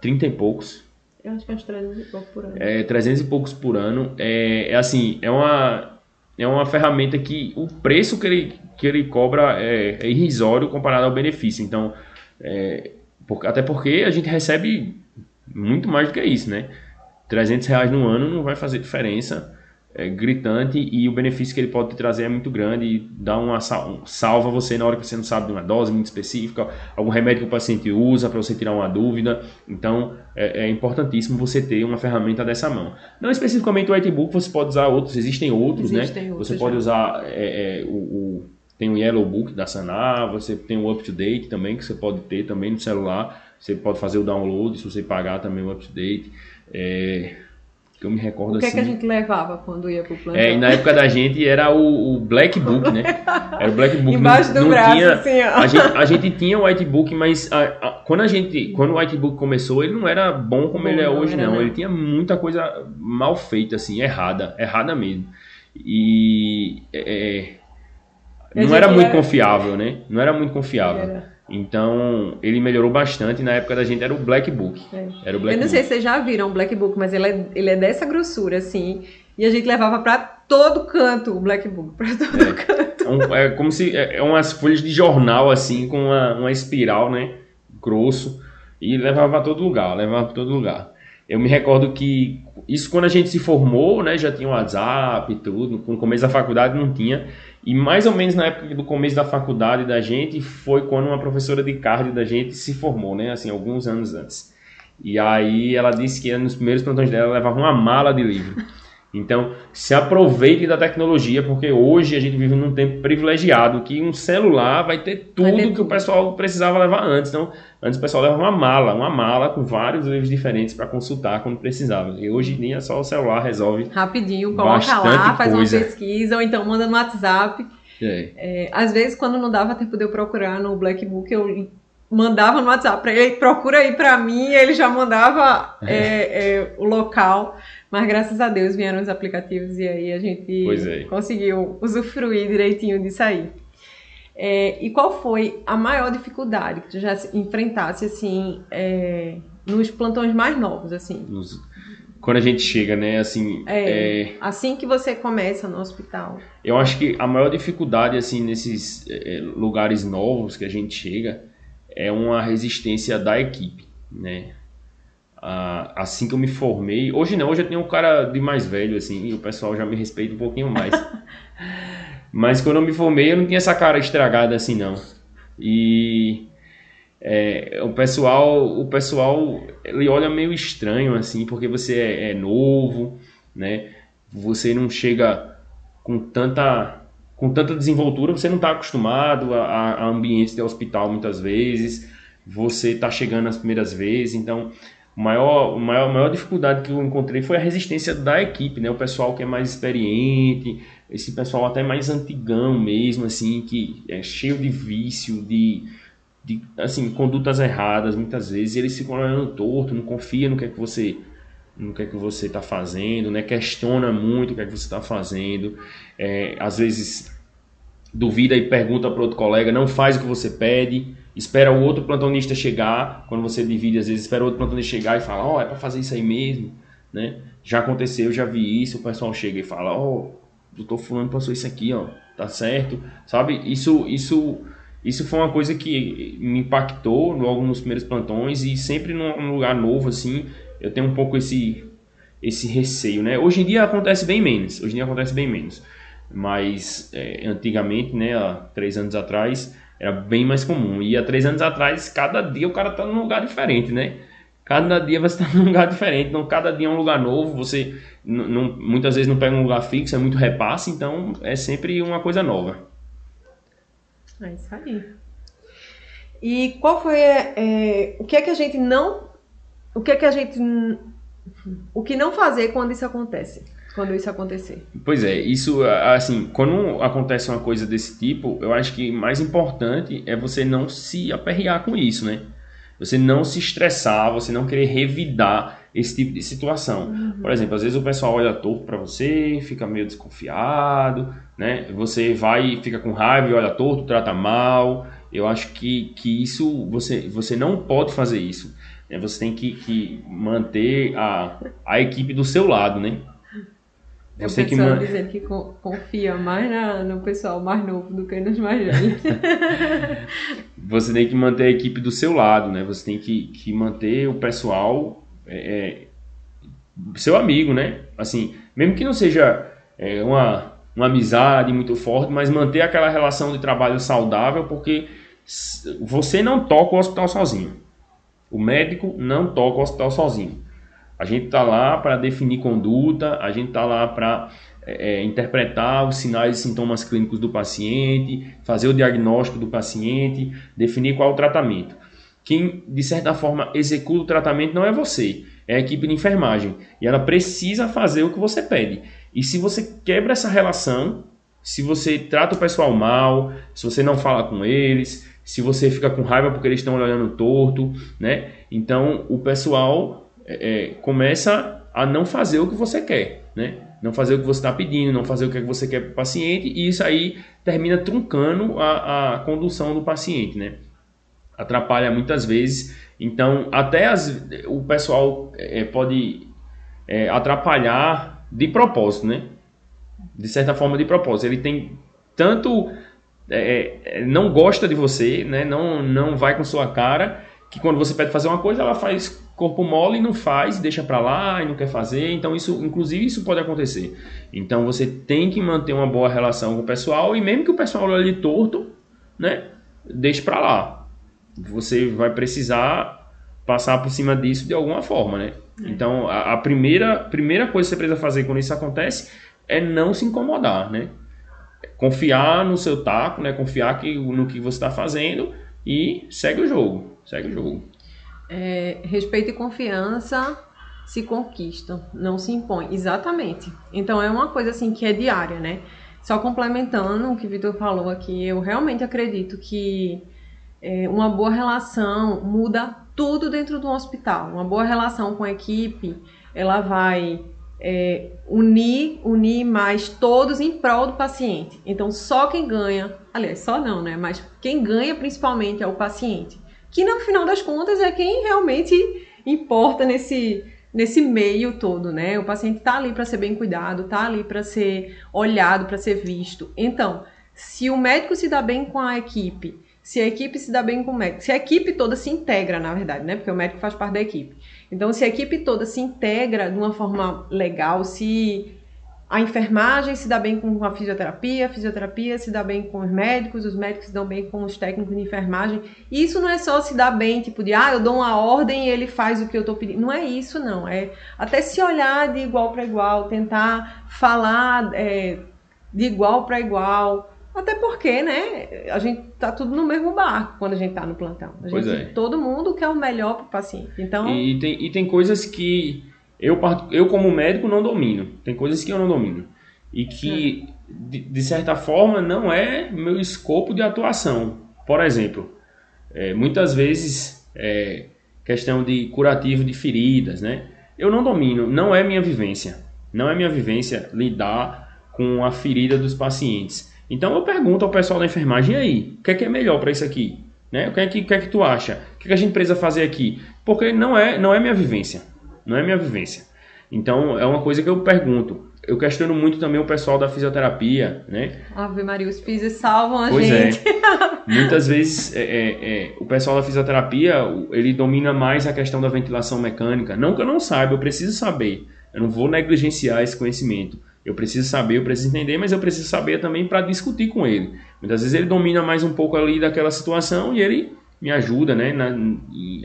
30 e poucos. Eu acho que é uns 300 e poucos por ano. É, 300 e poucos por ano. É, é assim, é uma, é uma ferramenta que o preço que ele, que ele cobra é, é irrisório comparado ao benefício. Então, é, por, até porque a gente recebe muito mais do que isso, né? 300 reais no ano não vai fazer diferença é, gritante e o benefício que ele pode te trazer é muito grande e dá uma salva você na hora que você não sabe de uma dose muito específica, algum remédio que o paciente usa para você tirar uma dúvida. Então é, é, importantíssimo você ter uma ferramenta dessa mão. Não especificamente o Whitebook, você pode usar outros, existem outros, né? existem né? Outros, você já. pode usar é, é, o, o, tem o Yellow Book da Sanar, você tem o Up to Date também que você pode ter também no celular. Você pode fazer o download se você pagar também o Up to Date. É, que eu me recordo o que assim. O que a gente levava quando ia pro plantão? É, e na época da gente era o, o Black Book, né? Era o Black Book. Embaixo não, do não braço, tinha, assim, ó. A gente, a gente tinha o White Book, mas a, a, quando a gente, quando o White Book começou, ele não era bom como bom, ele é hoje, não. não. Ele tinha muita coisa mal feita, assim, errada, errada mesmo. E é, é não era muito era... confiável, né? Não era muito confiável. Era. Então, ele melhorou bastante. Na época da gente era o Black Book. É. Era o Black Eu não Book. sei se vocês já viram o Black Book, mas ele é, ele é dessa grossura, assim. E a gente levava para todo canto o Black Book, para todo é. canto. É, um, é, como se. É, é, umas folhas de jornal, assim, com uma, uma espiral, né? Grosso. E levava para todo lugar, levava para todo lugar. Eu me recordo que isso quando a gente se formou, né? Já tinha WhatsApp e tudo. No começo da faculdade não tinha. E mais ou menos na época do começo da faculdade da gente foi quando uma professora de cardio da gente se formou, né? Assim, alguns anos antes. E aí ela disse que nos primeiros plantões dela ela levava uma mala de livro. Então, se aproveite da tecnologia, porque hoje a gente vive num tempo privilegiado que um celular vai ter tudo vai ter que o pessoal precisava levar antes. Então, antes o pessoal levava uma mala, uma mala com vários livros diferentes para consultar quando precisava. E hoje em dia só o celular resolve. Rapidinho, coloca lá, faz coisa. uma pesquisa, ou então manda no WhatsApp. É. É, às vezes, quando não dava tempo de eu procurar no Black Book, eu mandava no WhatsApp para ele, procura aí para mim, ele já mandava é. é, é, o local. Mas graças a Deus vieram os aplicativos e aí a gente é. conseguiu usufruir direitinho disso aí. É, e qual foi a maior dificuldade que tu já enfrentasse assim é, nos plantões mais novos assim? Nos... Quando a gente chega, né? Assim, é, é, assim que você começa no hospital. Eu acho que a maior dificuldade assim nesses é, lugares novos que a gente chega é uma resistência da equipe, né? Assim que eu me formei, hoje não, hoje eu tenho um cara de mais velho, assim, e o pessoal já me respeita um pouquinho mais. Mas quando eu me formei, eu não tinha essa cara estragada assim, não. E é, o pessoal, o pessoal, ele olha meio estranho, assim, porque você é, é novo, né? Você não chega com tanta com tanta desenvoltura, você não está acostumado a, a ambiente de hospital muitas vezes, você está chegando as primeiras vezes, então maior, maior, maior dificuldade que eu encontrei foi a resistência da equipe, né? O pessoal que é mais experiente, esse pessoal até mais antigão mesmo, assim, que é cheio de vício, de, de assim, condutas erradas, muitas vezes, eles ficam olhando torto, não confia no que é que você no que é que você está fazendo, né? Questiona muito o que é que você está fazendo, é, às vezes duvida e pergunta para outro colega, não faz o que você pede, espera o outro plantonista chegar, quando você divide, às vezes espera o outro plantonista chegar e fala, ó, oh, é para fazer isso aí mesmo, né? Já aconteceu, já vi isso, o pessoal chega e fala, ó, oh, o doutor fulano passou isso aqui, ó, tá certo, sabe? Isso, isso, isso foi uma coisa que me impactou logo nos primeiros plantões e sempre num lugar novo, assim, eu tenho um pouco esse, esse receio, né? Hoje em dia acontece bem menos, hoje em dia acontece bem menos, mas é, antigamente, né, há três anos atrás, era bem mais comum. E há três anos atrás, cada dia o cara tá num lugar diferente, né? Cada dia você está num lugar diferente, então cada dia é um lugar novo. Você não, muitas vezes não pega um lugar fixo, é muito repasse, então é sempre uma coisa nova. É isso aí. E qual foi é, o que é que a gente não, o que é que a gente, o que não fazer quando isso acontece? Quando isso acontecer. Pois é, isso assim, quando acontece uma coisa desse tipo, eu acho que mais importante é você não se aperrear com isso, né? Você não se estressar, você não querer revidar esse tipo de situação. Uhum. Por exemplo, às vezes o pessoal olha torto para você, fica meio desconfiado, né? Você vai e fica com raiva olha torto, trata mal. Eu acho que, que isso você, você não pode fazer isso. Né? Você tem que, que manter a, a equipe do seu lado, né? Você que man... dizendo que confia mais na, no pessoal mais novo do que nos mais velhos. você tem que manter a equipe do seu lado, né? Você tem que, que manter o pessoal é, é, seu amigo, né? Assim, mesmo que não seja é, uma, uma amizade muito forte, mas manter aquela relação de trabalho saudável, porque você não toca o hospital sozinho. O médico não toca o hospital sozinho. A gente está lá para definir conduta, a gente está lá para é, é, interpretar os sinais e sintomas clínicos do paciente, fazer o diagnóstico do paciente, definir qual é o tratamento. Quem, de certa forma, executa o tratamento não é você, é a equipe de enfermagem. E ela precisa fazer o que você pede. E se você quebra essa relação, se você trata o pessoal mal, se você não fala com eles, se você fica com raiva porque eles estão olhando torto, né? Então o pessoal é, é, começa a não fazer o que você quer, né? Não fazer o que você está pedindo, não fazer o que você quer para o paciente, e isso aí termina truncando a, a condução do paciente, né? Atrapalha muitas vezes. Então, até as, o pessoal é, pode é, atrapalhar de propósito, né? De certa forma, de propósito. Ele tem tanto. É, é, não gosta de você, né? Não, não vai com sua cara, que quando você pede fazer uma coisa, ela faz corpo mole não faz, deixa para lá e não quer fazer. Então isso, inclusive, isso pode acontecer. Então você tem que manter uma boa relação com o pessoal e mesmo que o pessoal olhe torto, né, deixe para lá. Você vai precisar passar por cima disso de alguma forma, né? É. Então a, a, primeira primeira coisa que você precisa fazer quando isso acontece é não se incomodar, né? Confiar no seu taco, né? Confiar que, no que você está fazendo e segue o jogo, segue o jogo. É, respeito e confiança se conquistam, não se impõem. Exatamente. Então é uma coisa assim que é diária, né? Só complementando o que o Vitor falou aqui, eu realmente acredito que é, uma boa relação muda tudo dentro do hospital. Uma boa relação com a equipe, ela vai é, unir, unir mais todos em prol do paciente. Então só quem ganha, aliás, só não, né? Mas quem ganha principalmente é o paciente que no final das contas é quem realmente importa nesse nesse meio todo, né? O paciente tá ali para ser bem cuidado, tá ali para ser olhado, para ser visto. Então, se o médico se dá bem com a equipe, se a equipe se dá bem com o médico, se a equipe toda se integra, na verdade, né? Porque o médico faz parte da equipe. Então, se a equipe toda se integra de uma forma legal, se a enfermagem se dá bem com a fisioterapia, a fisioterapia se dá bem com os médicos, os médicos se dão bem com os técnicos de enfermagem. E isso não é só se dar bem, tipo de, ah, eu dou uma ordem e ele faz o que eu tô pedindo. Não é isso, não. É até se olhar de igual para igual, tentar falar é, de igual para igual. Até porque, né, a gente tá tudo no mesmo barco quando a gente tá no plantão. A Pois gente, é. Todo mundo quer o melhor pro paciente. Então, E tem, e tem coisas que eu, eu, como médico, não domino. Tem coisas que eu não domino. E que, de, de certa forma, não é meu escopo de atuação. Por exemplo, é, muitas vezes, é, questão de curativo de feridas, né? Eu não domino, não é minha vivência. Não é minha vivência lidar com a ferida dos pacientes. Então eu pergunto ao pessoal da enfermagem, e aí, o que é, que é melhor para isso aqui? Né? O, que é que, o que é que tu acha? O que, é que a gente precisa fazer aqui? Porque não é, não é minha vivência. Não é minha vivência. Então é uma coisa que eu pergunto. Eu questiono muito também o pessoal da fisioterapia, né? Ave Maria, os físicos salvam a Pois gente. é. Muitas vezes é, é, é, o pessoal da fisioterapia ele domina mais a questão da ventilação mecânica. Não que eu não saiba, eu preciso saber. Eu não vou negligenciar esse conhecimento. Eu preciso saber, eu preciso entender, mas eu preciso saber também para discutir com ele. Muitas vezes ele domina mais um pouco ali daquela situação e ele me ajuda né, na-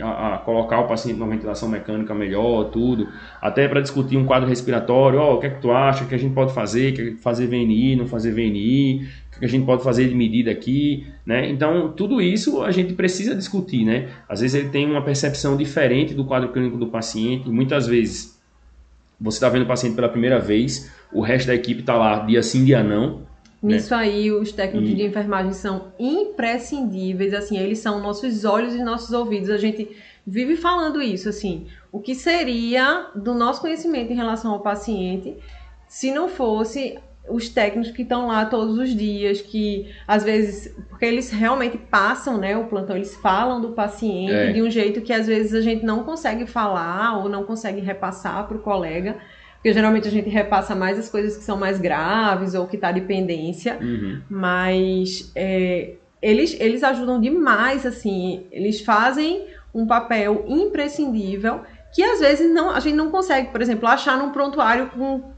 a, a colocar o paciente numa ventilação mecânica melhor, tudo. Até para discutir um quadro respiratório. Ó, o que é que tu acha? O que a gente pode fazer? Que fazer VNI, não fazer VNI? O que a gente pode fazer de medida aqui? Né? Então, tudo isso a gente precisa discutir. Né? Às vezes ele tem uma percepção diferente do quadro clínico do paciente. Muitas vezes você está vendo o paciente pela primeira vez, o resto da equipe está lá dia sim, dia não. Nisso aí, os técnicos E- de enfermagem são imprescindíveis, assim, eles são nossos olhos e nossos ouvidos. A gente vive falando isso, assim, o que seria do nosso conhecimento em relação ao paciente se não fosse os técnicos que estão lá todos os dias, que às vezes, porque eles realmente passam, né, o plantão, eles falam do paciente É. de um jeito que às vezes a gente não consegue falar ou não consegue repassar para o colega. Porque geralmente a gente repassa mais as coisas que são mais graves ou que tá de pendência, Uhum. mas é, eles, eles ajudam demais, assim, eles fazem um papel imprescindível que às vezes não, a gente não consegue, por exemplo, achar num prontuário com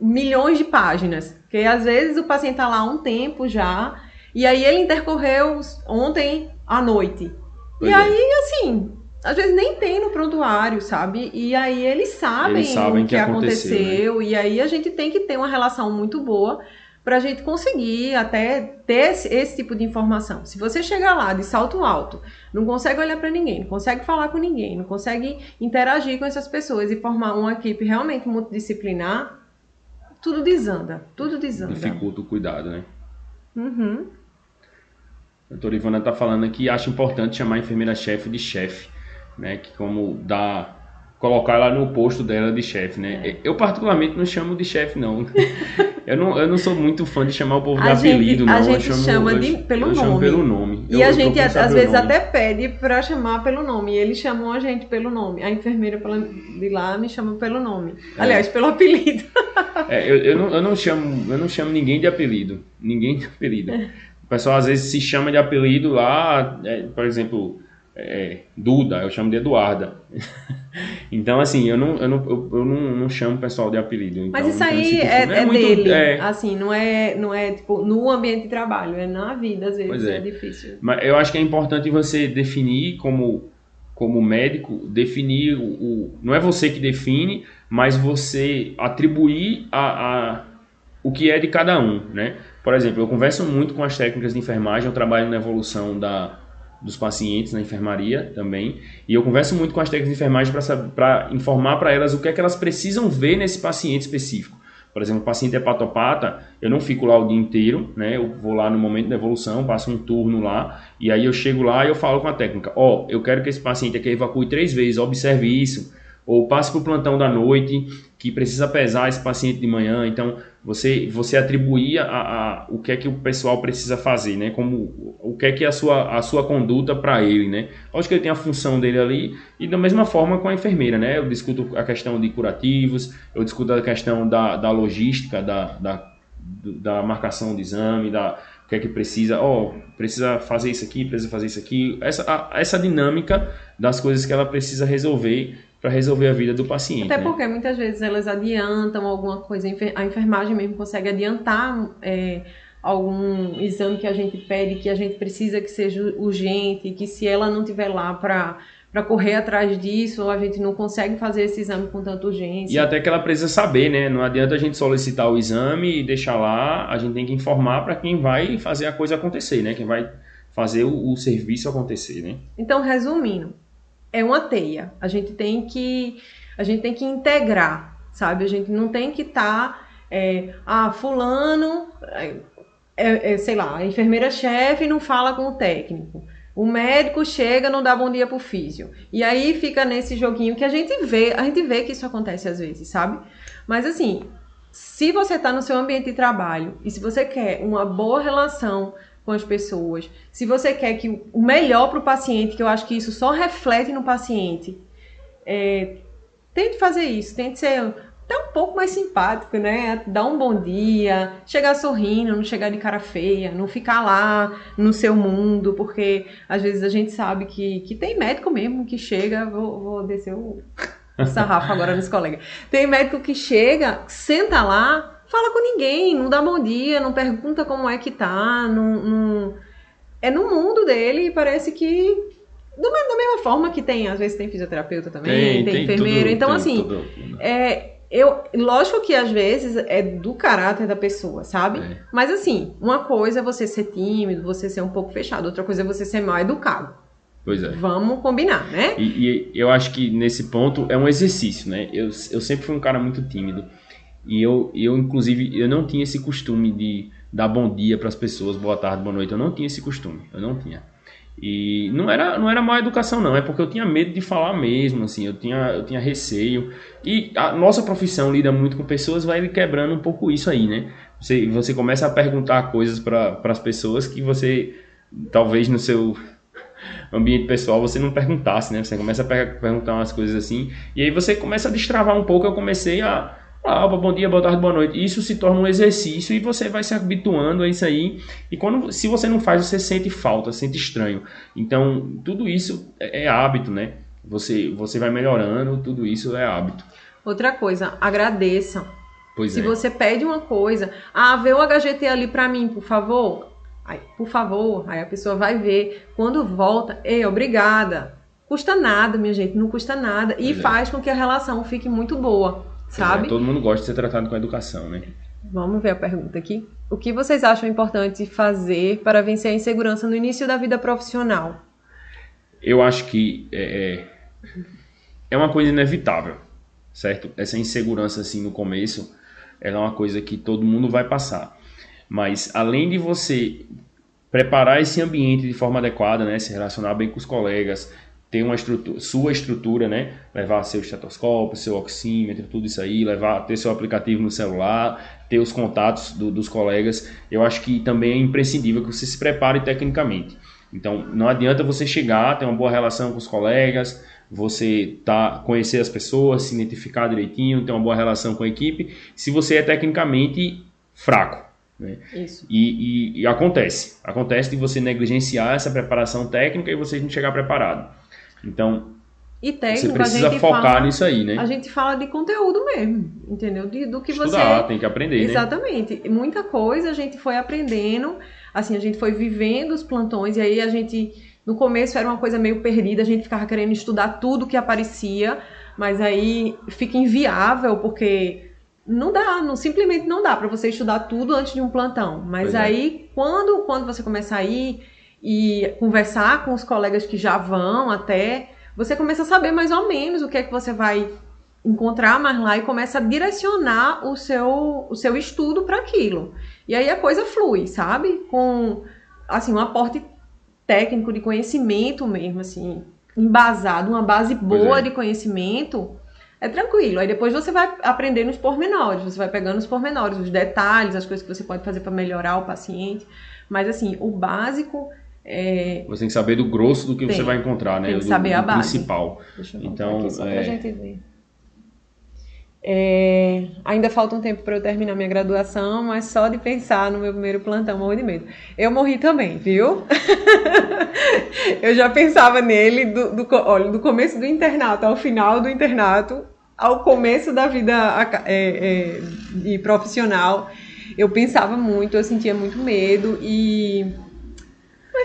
milhões de páginas, porque às vezes o paciente tá lá há um tempo já, e aí ele intercorreu ontem à noite. Pois e é. aí, assim, às vezes nem tem no prontuário, sabe? E aí eles sabem, Eles sabem o que que aconteceu, né? aconteceu, e aí a gente tem que ter uma relação muito boa para a gente conseguir até ter esse, esse tipo de informação. Se você chegar lá de salto alto, não consegue olhar para ninguém, não consegue falar com ninguém, não consegue interagir com essas pessoas e formar uma equipe realmente multidisciplinar, tudo desanda, tudo desanda. Dificulta o cuidado, né? Uhum. A doutora Ivana está falando aqui, acha importante chamar a enfermeira-chefe de chefe, né? Que como dá colocar ela no posto dela de chefe, É. né? Eu particularmente não chamo de chefe não. eu não. Eu não sou muito fã de chamar o povo de A gente- apelido, a não. gente eu chamo, chama eu, de- pelo eu nome. pelo nome. E Eu- a eu gente às vezes nome. até pede para chamar pelo nome. E eles chamam a gente pelo nome. A enfermeira pela- de lá me chama pelo nome. É. Aliás, pelo apelido. É, eu, eu, não, eu, não chamo, eu não chamo ninguém de apelido. Ninguém de apelido. O pessoal às vezes se chama de apelido lá, é, por exemplo, é, Duda, eu chamo de Eduarda. então, assim, eu não, eu não, eu, eu não, não chamo o pessoal de apelido. Mas então, isso não tenho aí esse é, costume. é muito- dele. é, Assim, não é, não é tipo no ambiente de trabalho, é na vida, às vezes. É. é. difícil. Mas eu acho que é importante você definir como, como médico, definir o, o- Não é você que define, mas você atribuir a, a- o que é de cada um, né? Por exemplo, eu converso muito com as técnicas de enfermagem, eu trabalho na evolução da, dos pacientes na enfermaria também, e eu converso muito com as técnicas de enfermagem para informar para elas o que é que elas precisam ver nesse paciente específico. Por exemplo, o paciente hepatopata, eu não fico lá o dia inteiro, né? Eu vou lá no momento da evolução, passo um turno lá, e aí eu chego lá e eu falo com a técnica, ó, eu quero que esse paciente aqui evacue três vezes, observe isso, ou passe para o plantão da noite, que precisa pesar esse paciente de manhã, então você você atribuir a, a- o que é que o pessoal precisa fazer, né? Como o que é que é a sua a sua conduta para ele, né? Lógico que ele tem a função dele ali e da mesma forma com a enfermeira, né? Eu discuto a questão de curativos, eu discuto a questão da, da logística, da, da, da marcação de exame, da o que é que precisa, ó, precisa fazer isso aqui, precisa fazer isso aqui, essa a- essa dinâmica das coisas que ela precisa resolver para resolver a vida do paciente, Até né? porque muitas vezes elas adiantam alguma coisa, a enfer- a enfermagem mesmo consegue adiantar é, algum exame que a gente pede, que a gente precisa que seja urgente, que se ela não tiver lá para para correr atrás disso, a gente não consegue fazer esse exame com tanta urgência. E até que ela precisa saber, né? Não adianta a gente solicitar o exame e deixar lá, a gente tem que informar para quem vai fazer a coisa acontecer, né? Quem vai fazer o, o serviço acontecer, né? Então, resumindo, é uma teia. A gente tem que a gente tem que integrar, sabe? A gente não tem que estar tá, é, ah, fulano, é, é, sei lá, a enfermeira-chefe não fala com o técnico. O médico chega, não dá bom dia pro físio. E aí fica nesse joguinho que a gente vê, a gente vê que isso acontece às vezes, sabe? Mas assim, se você está no seu ambiente de trabalho e se você quer uma boa relação com as pessoas, se você quer que o melhor para o paciente, que eu acho que isso só reflete no paciente, é, tente fazer isso, tente ser até um pouco mais simpático, né? Dar um bom dia, chegar sorrindo, não chegar de cara feia, não ficar lá no seu mundo, porque às vezes a gente sabe que, que tem médico mesmo que chega, vou, vou descer o sarrafo agora nos colegas. Tem médico que chega, senta lá, fala com ninguém, não dá bom dia, não pergunta como é que tá, não, não... é no mundo dele e parece que da mesma forma que tem, às vezes tem fisioterapeuta também, tem, tem, tem enfermeiro. Tudo, então, tem assim, tudo. é, eu, lógico que às vezes é do caráter da pessoa, sabe? É. Mas assim, uma coisa é você ser tímido, você ser um pouco fechado, outra coisa é você ser mal educado. Pois é. Vamos combinar, né? E, e, eu acho que nesse ponto é um exercício, né? Eu, eu sempre fui um cara muito tímido. E eu, eu, inclusive, eu não tinha esse costume de dar bom dia para as pessoas, boa tarde, boa noite. Eu não tinha esse costume. Eu não tinha. E não era, não era má educação, não, é porque eu tinha medo de falar mesmo, assim, eu tinha, eu tinha receio. E a nossa profissão lida muito com pessoas, vai quebrando um pouco isso aí, né? Você, você começa a perguntar coisas para as pessoas que você, talvez no seu ambiente pessoal, você não perguntasse, né? Você começa a perguntar umas coisas assim, e aí você começa a destravar um pouco. Eu comecei a ah, bom dia, boa tarde, boa noite. Isso se torna um exercício e você vai se habituando a isso aí. E quando, se você não faz, você sente falta, sente estranho. Então, tudo isso é, é hábito, né? Você, você vai melhorando, tudo isso é hábito. Outra coisa, agradeça. Pois se é. você pede uma coisa, ah, vê o HGT ali para mim, por favor. Aí, por favor, aí a pessoa vai ver. Quando volta, ei, obrigada. Custa nada, minha gente, não custa nada. E é. faz com que a relação fique muito boa. Sabe? É, todo mundo gosta de ser tratado com educação, né? Vamos ver a pergunta aqui. O que vocês acham importante fazer para vencer a insegurança no início da vida profissional? Eu acho que é, é, é uma coisa inevitável, certo? Essa insegurança assim no começo, ela é uma coisa que todo mundo vai passar. Mas além de você preparar esse ambiente de forma adequada, né, se relacionar bem com os colegas, ter uma estrutura, sua estrutura, né? Levar seu estetoscópio, seu oxímetro, tudo isso aí, levar, ter seu aplicativo no celular, ter os contatos do, dos colegas. Eu acho que também é imprescindível que você se prepare tecnicamente. Então, não adianta você chegar, ter uma boa relação com os colegas, você tá conhecer as pessoas, se identificar direitinho, ter uma boa relação com a equipe, se você é tecnicamente fraco. Né? Isso. E, e, e acontece, acontece de você negligenciar essa preparação técnica e você não chegar preparado. Então, e técnico, você precisa focar fala, nisso aí, né? A gente fala de conteúdo mesmo, entendeu? De, do que Estudar, você. tem que aprender, né? Exatamente. Né? Muita coisa a gente foi aprendendo, assim, a gente foi vivendo os plantões, e aí a gente. No começo era uma coisa meio perdida, a gente ficava querendo estudar tudo que aparecia, mas aí fica inviável, porque não dá, não, simplesmente não dá para você estudar tudo antes de um plantão. Mas pois é. aí, é. quando, quando você começa a ir e conversar com os colegas que já vão até, você começa a saber mais ou menos o que é que você vai encontrar mais lá e começa a direcionar o seu, o seu estudo para aquilo. E aí a coisa flui, sabe? Com assim, um aporte técnico de conhecimento mesmo, assim, embasado, uma base boa é. de conhecimento, é tranquilo. Aí depois você vai aprendendo os pormenores, você vai pegando os pormenores, os detalhes, as coisas que você pode fazer para melhorar o paciente. Mas assim, o básico é... Você tem que saber do grosso do que tem, você vai encontrar, né? Tem que saber do, a base. principal. Deixa eu então, aqui só é... pra gente ver. É... Ainda falta um tempo para eu terminar minha graduação, mas só de pensar no meu primeiro plantão, morro de medo. Eu morri também, viu? eu já pensava nele do, do, olha, do começo do internato ao final do internato, ao começo da vida é, é, profissional. Eu pensava muito, eu sentia muito medo e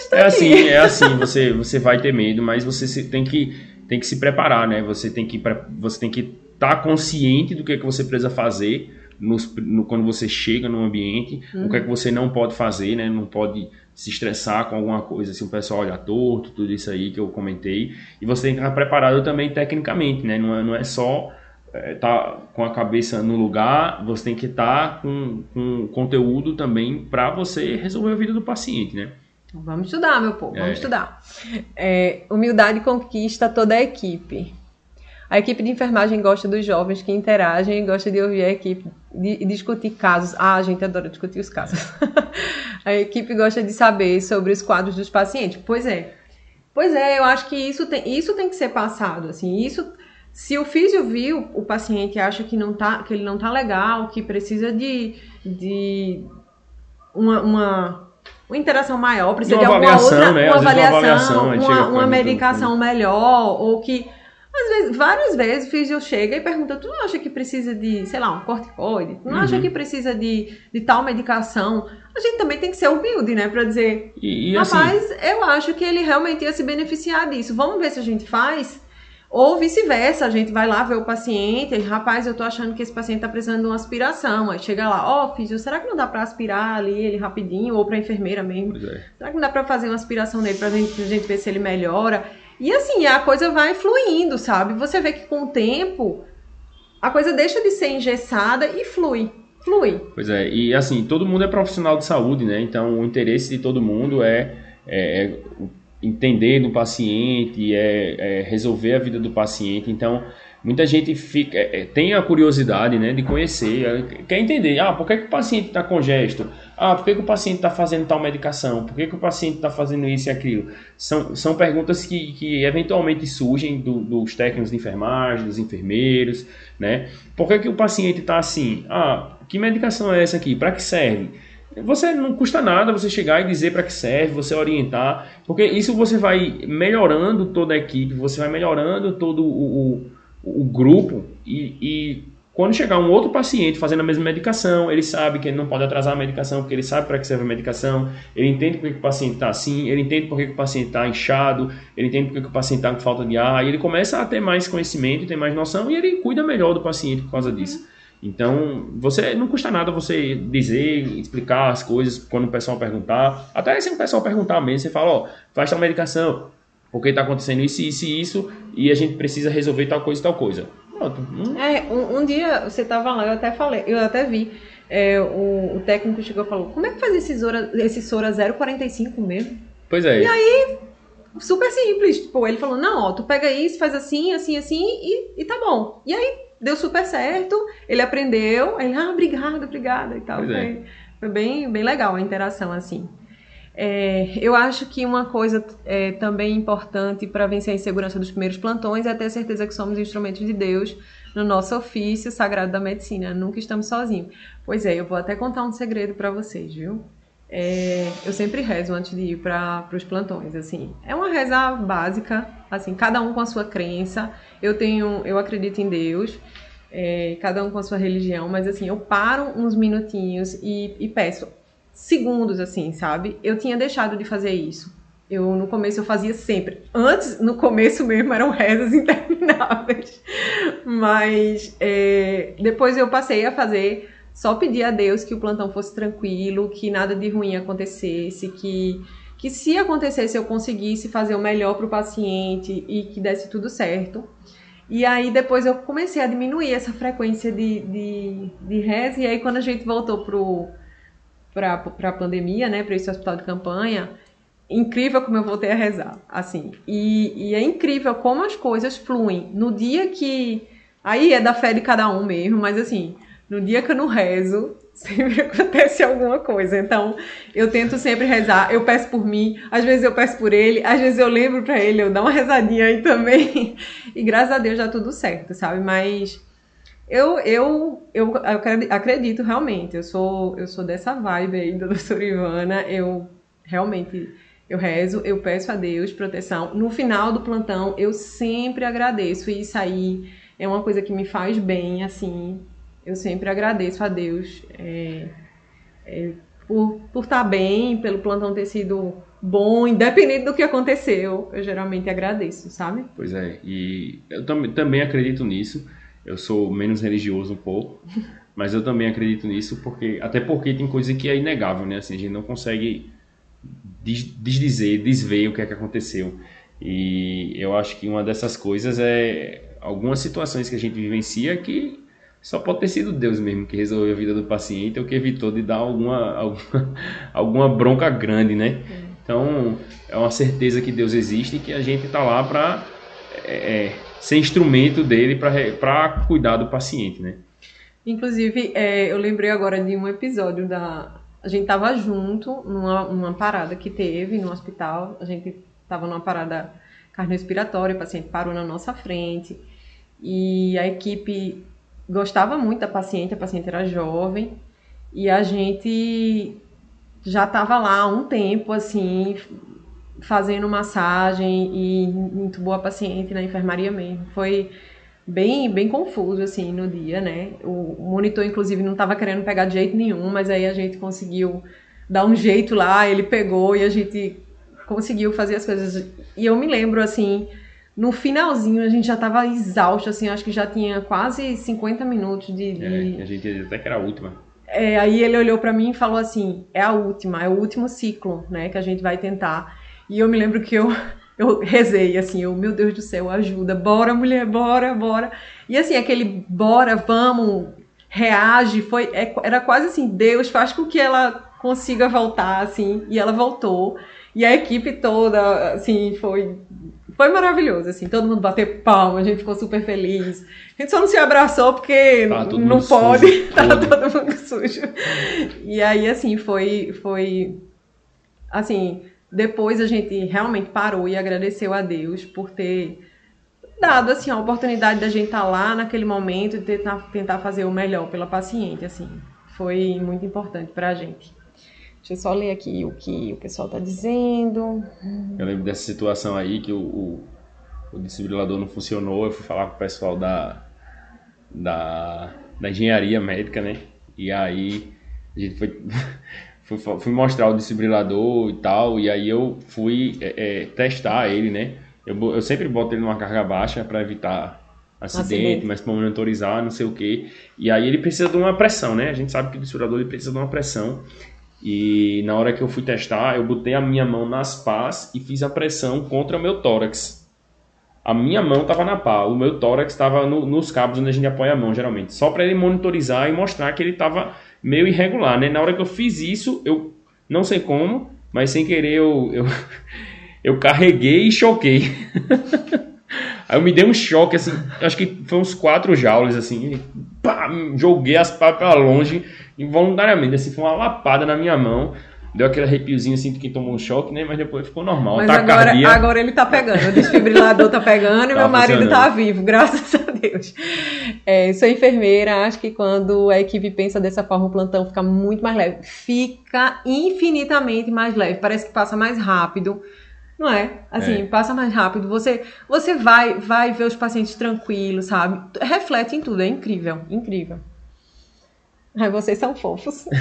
Tá é assim, é assim, você, você vai ter medo, mas você tem que tem que se preparar, né? Você tem que você tem que estar tá consciente do que, é que você precisa fazer nos, no, quando você chega no ambiente, uhum. o que é que você não pode fazer, né? Não pode se estressar com alguma coisa, se o pessoal olha torto, tudo isso aí que eu comentei. E você tem que estar preparado também tecnicamente, né? Não é, não é só estar é, tá com a cabeça no lugar, você tem que estar tá com, com conteúdo também para você resolver a vida do paciente, né? Vamos estudar, meu povo, vamos é. estudar. É, humildade conquista toda a equipe. A equipe de enfermagem gosta dos jovens que interagem e gosta de ouvir a equipe de, discutir casos. Ah, a gente adora discutir os casos. a equipe gosta de saber sobre os quadros dos pacientes. Pois é. Pois é, eu acho que isso tem, isso tem que ser passado. Assim, isso, se o físio viu o paciente acha que, não tá, que ele não tá legal, que precisa de, de uma, uma uma interação maior, precisa de, alguma outra né? uma avaliação, uma, avaliação, uma, uma medicação melhor, ou que às vezes, várias vezes o físio chega e pergunta: tu não acha que precisa de, sei lá, um corticoide? Tu não uhum. acha que precisa de, de tal medicação? A gente também tem que ser humilde, né? Pra dizer: e, e assim rapaz, assim... eu acho que ele realmente ia se beneficiar disso. Vamos ver se a gente faz. Ou vice-versa, a gente vai lá ver o paciente, e, rapaz, eu tô achando que esse paciente tá precisando de uma aspiração. Aí chega lá, ó, oh, será que não dá pra aspirar ali ele rapidinho? Ou pra enfermeira mesmo? É. Será que não dá pra fazer uma aspiração nele pra gente, pra gente ver se ele melhora? E assim, a coisa vai fluindo, sabe? Você vê que com o tempo a coisa deixa de ser engessada e flui. Flui. Pois é, e assim, todo mundo é profissional de saúde, né? Então o interesse de todo mundo é, é, é entender do paciente, é, é, resolver a vida do paciente. Então, muita gente fica, é, tem a curiosidade né, de conhecer, é, quer entender, ah, por que, que o paciente está congesto? Ah, por que, que o paciente está fazendo tal medicação? Por que, que o paciente está fazendo isso e aquilo? São, são perguntas que, que eventualmente surgem do, dos técnicos de enfermagem, dos enfermeiros, né? Por que, que o paciente está assim? Ah, que medicação é essa aqui? Para que serve? Você não custa nada você chegar e dizer para que serve, você orientar, porque isso você vai melhorando toda a equipe, você vai melhorando todo o, o, o grupo e, e quando chegar um outro paciente fazendo a mesma medicação, ele sabe que ele não pode atrasar a medicação, porque ele sabe para que serve a medicação, ele entende por que o paciente está assim, ele entende por que o paciente está inchado, ele entende por que o paciente está com falta de ar, e ele começa a ter mais conhecimento, ter mais noção, e ele cuida melhor do paciente por causa disso. Então, você não custa nada você dizer, explicar as coisas quando o pessoal perguntar. Até se o pessoal perguntar mesmo, você fala, ó, faz tal medicação, porque está acontecendo isso, isso e isso, e a gente precisa resolver tal coisa e tal coisa. Pronto. Hum. É, um, um, dia você estava lá, eu até falei, eu até vi. É, o, o, técnico chegou e falou: Como é que faz esse Sora, esse Sora 045 mesmo? Pois é. E aí, super simples. Tipo, ele falou: Não, ó, tu pega isso, faz assim, assim, assim e, e tá bom. E aí, deu super certo, ele aprendeu, aí, ah, obrigada, obrigada e tal. Foi, é. foi, bem, bem legal a interação, assim. É, eu acho que uma coisa é, também importante para vencer a insegurança dos primeiros plantões é ter certeza que somos instrumentos de Deus no nosso ofício sagrado da medicina. Nunca estamos sozinhos. Pois é, eu vou até contar um segredo para vocês, viu? É, eu sempre rezo antes de ir para os plantões, assim. É uma reza básica, assim, cada um com a sua crença. Eu tenho, eu acredito em Deus, é, cada um com a sua religião, mas assim, eu paro uns minutinhos e, e peço segundos, assim, sabe? Eu tinha deixado de fazer isso. Eu, no começo, eu fazia sempre. Antes, no começo mesmo, eram rezas intermináveis. Mas é, depois eu passei a fazer, só pedir a Deus que o plantão fosse tranquilo, que nada de ruim acontecesse, que, que se acontecesse eu conseguisse fazer o melhor para o paciente e que desse tudo certo. E aí depois eu comecei a diminuir essa frequência de, de, de reza. E aí quando a gente voltou para a pandemia, né, para esse hospital de campanha, incrível como eu voltei a rezar, assim. E, e, é incrível como as coisas fluem. No dia que. Aí é da fé de cada um mesmo, mas assim, no dia que eu não rezo, sempre acontece alguma coisa. Então, eu tento sempre rezar. Eu peço por mim, às vezes eu peço por ele, às vezes eu lembro para ele, eu dou uma rezadinha aí também. E graças a Deus já tudo certo, sabe? Mas eu, eu, eu acredito realmente, eu sou, eu sou dessa vibe aí da doutora Ivana, eu realmente eu rezo, eu peço a Deus proteção. No final do plantão, eu sempre agradeço, e isso aí é uma coisa que me faz bem, assim, eu sempre agradeço a Deus, é, é, por por estar bem, pelo plantão ter sido bom, independente do que aconteceu. Eu geralmente agradeço, sabe? Pois é, e eu tam também acredito nisso. Eu sou menos religioso um pouco, mas eu também acredito nisso porque até porque tem coisa que é inegável, né? Assim, a gente não consegue des desdizer, desver o que é que aconteceu. E eu acho que uma dessas coisas é algumas situações que a gente vivencia que só pode ter sido Deus mesmo que resolveu a vida do paciente ou que evitou de dar alguma, alguma, alguma bronca grande, né? Então, é uma certeza que Deus existe e que a gente está lá para é, é, ser instrumento dele para cuidar do paciente, né? Inclusive, é, eu lembrei agora de um episódio da... A gente tava junto numa, numa parada que teve no hospital. A gente tava numa parada cardiorrespiratória, o paciente parou na nossa frente. E a equipe gostava muito da paciente, a paciente era jovem. E a gente já estava lá há um tempo, assim, fazendo massagem e entubou a paciente na enfermaria mesmo. Foi bem, bem confuso, assim, no dia, né? O monitor, inclusive, não estava querendo pegar de jeito nenhum, mas aí a gente conseguiu dar um jeito lá, ele pegou e a gente conseguiu fazer as coisas. E eu me lembro, assim, no finalzinho a gente já estava exausto, assim, acho que já tinha quase 50 minutos de... de... É, a gente até que era a última. É, aí ele olhou para mim e falou assim: é a última, é o último ciclo, né, que a gente vai tentar. E eu me lembro que eu eu rezei assim, eu, meu Deus do céu, ajuda, bora mulher, bora, bora. E assim, aquele bora, vamos, reage, foi é, era quase assim, Deus faz com que ela consiga voltar assim, e ela voltou. E a equipe toda, assim, foi foi maravilhoso, assim, todo mundo bateu palma, a gente ficou super feliz. A gente só não se abraçou porque tá não pode, sujo, tá todo mundo sujo. E aí, assim, foi, foi, assim, depois a gente realmente parou e agradeceu a Deus por ter dado, assim, a oportunidade da gente estar tá lá naquele momento e tentar, tentar fazer o melhor pela paciente, assim. Foi muito importante pra gente. Deixa eu só ler aqui o que o pessoal está dizendo. Eu lembro dessa situação aí que o, o, o desfibrilador não funcionou. Eu fui falar com o pessoal da, da, da engenharia médica, né? E aí a gente foi, fui, fui mostrar o desfibrilador e tal. E aí eu fui é, é, testar ele, né? Eu, eu sempre boto ele numa carga baixa para evitar acidente, acidente. mas para monitorizar, não sei o que. E aí ele precisa de uma pressão, né? A gente sabe que o desfibrilador ele precisa de uma pressão. E na hora que eu fui testar, eu botei a minha mão nas pás e fiz a pressão contra o meu tórax. A minha mão estava na pá, o meu tórax estava no, nos cabos onde a gente apoia a mão, geralmente. Só para ele monitorizar e mostrar que ele estava meio irregular, né? Na hora que eu fiz isso, eu não sei como, mas sem querer eu, eu, eu carreguei e choquei. Aí eu me dei um choque, assim, acho que foi uns 4 joules, assim, pá, joguei as pás para longe involuntariamente, assim, foi uma lapada na minha mão. Deu aquele arrepiozinho assim de quem tomou um choque, né? Mas depois ficou normal. Mas agora, agora ele tá pegando, o desfibrilador tá pegando e tá meu marido tá vivo, graças a Deus. É, sou enfermeira, acho que quando a equipe pensa dessa forma, o plantão fica muito mais leve. Fica infinitamente mais leve, parece que passa mais rápido. Não é? Assim, é. passa mais rápido. Você você vai vai ver os pacientes tranquilos, sabe? Reflete em tudo, é incrível, incrível. Ai, vocês são fofos.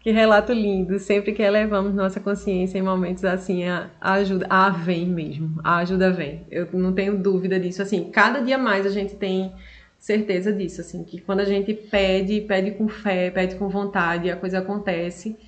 que relato lindo. Sempre que elevamos nossa consciência em momentos assim, a, ajuda, a vem mesmo. A ajuda vem. Eu não tenho dúvida disso. Assim, cada dia mais a gente tem certeza disso, assim, que quando a gente pede, pede com fé, pede com vontade, a coisa acontece.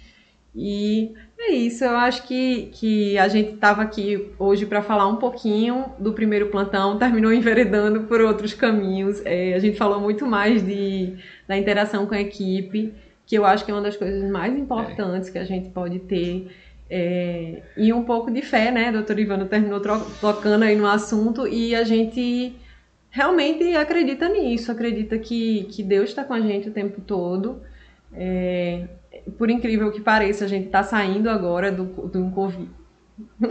E é isso, eu acho que, que a gente estava aqui hoje para falar um pouquinho do primeiro plantão, terminou enveredando por outros caminhos. É, a gente falou muito mais de, da interação com a equipe, que eu acho que é uma das coisas mais importantes é. que a gente pode ter. É, e um pouco de fé, né? A doutora Ivana terminou tocando aí no assunto e a gente realmente acredita nisso, acredita que, que Deus está com a gente o tempo todo. É, por incrível que pareça, a gente tá saindo agora do, do Covid.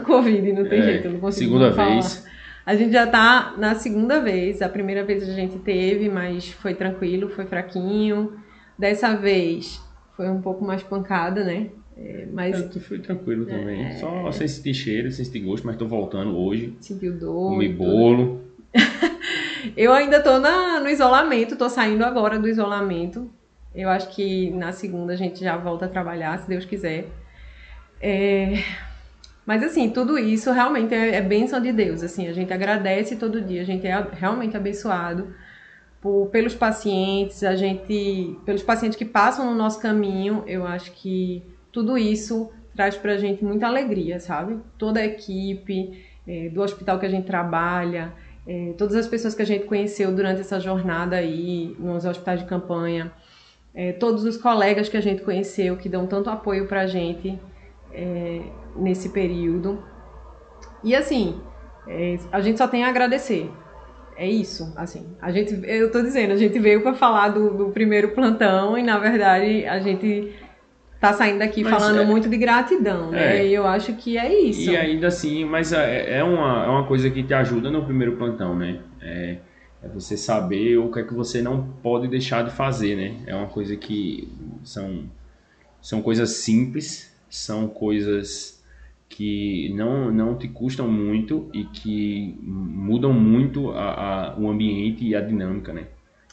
Covid, não tem é, jeito, não consigo Segunda falar. vez. A gente já tá na segunda vez. A primeira vez a gente teve, mas foi tranquilo, foi fraquinho. Dessa vez foi um pouco mais pancada, né? É, mas eu fui tranquilo também. É... Só sem sentir cheiro, sem sentir gosto, mas tô voltando hoje. Sentiu dor. Comi bolo. eu ainda tô na, no isolamento, tô saindo agora do isolamento Eu acho que na segunda a gente já volta a trabalhar, se Deus quiser. É... Mas assim, tudo isso realmente é, é bênção de Deus. Assim, a gente agradece todo dia, a gente é realmente abençoado por, pelos pacientes, a gente, pelos pacientes que passam no nosso caminho. Eu acho que tudo isso traz pra gente muita alegria, sabe? Toda a equipe é, do hospital que a gente trabalha, é, todas as pessoas que a gente conheceu durante essa jornada aí nos hospitais de campanha, é, todos os colegas que a gente conheceu que dão tanto apoio pra gente é, nesse período. E assim, é, a gente só tem a agradecer. É isso, assim. A gente, eu tô dizendo, a gente veio para falar do, do primeiro plantão e na verdade a gente tá saindo daqui mas falando é, muito de gratidão, né? É, e eu acho que é isso. E ainda assim, mas é, é, uma, é uma coisa que te ajuda no primeiro plantão, né? É, é você saber o que é que você não pode deixar de fazer, né? É uma coisa que são, são coisas simples, são coisas que não, não te custam muito e que mudam muito a, a o ambiente e a dinâmica, né?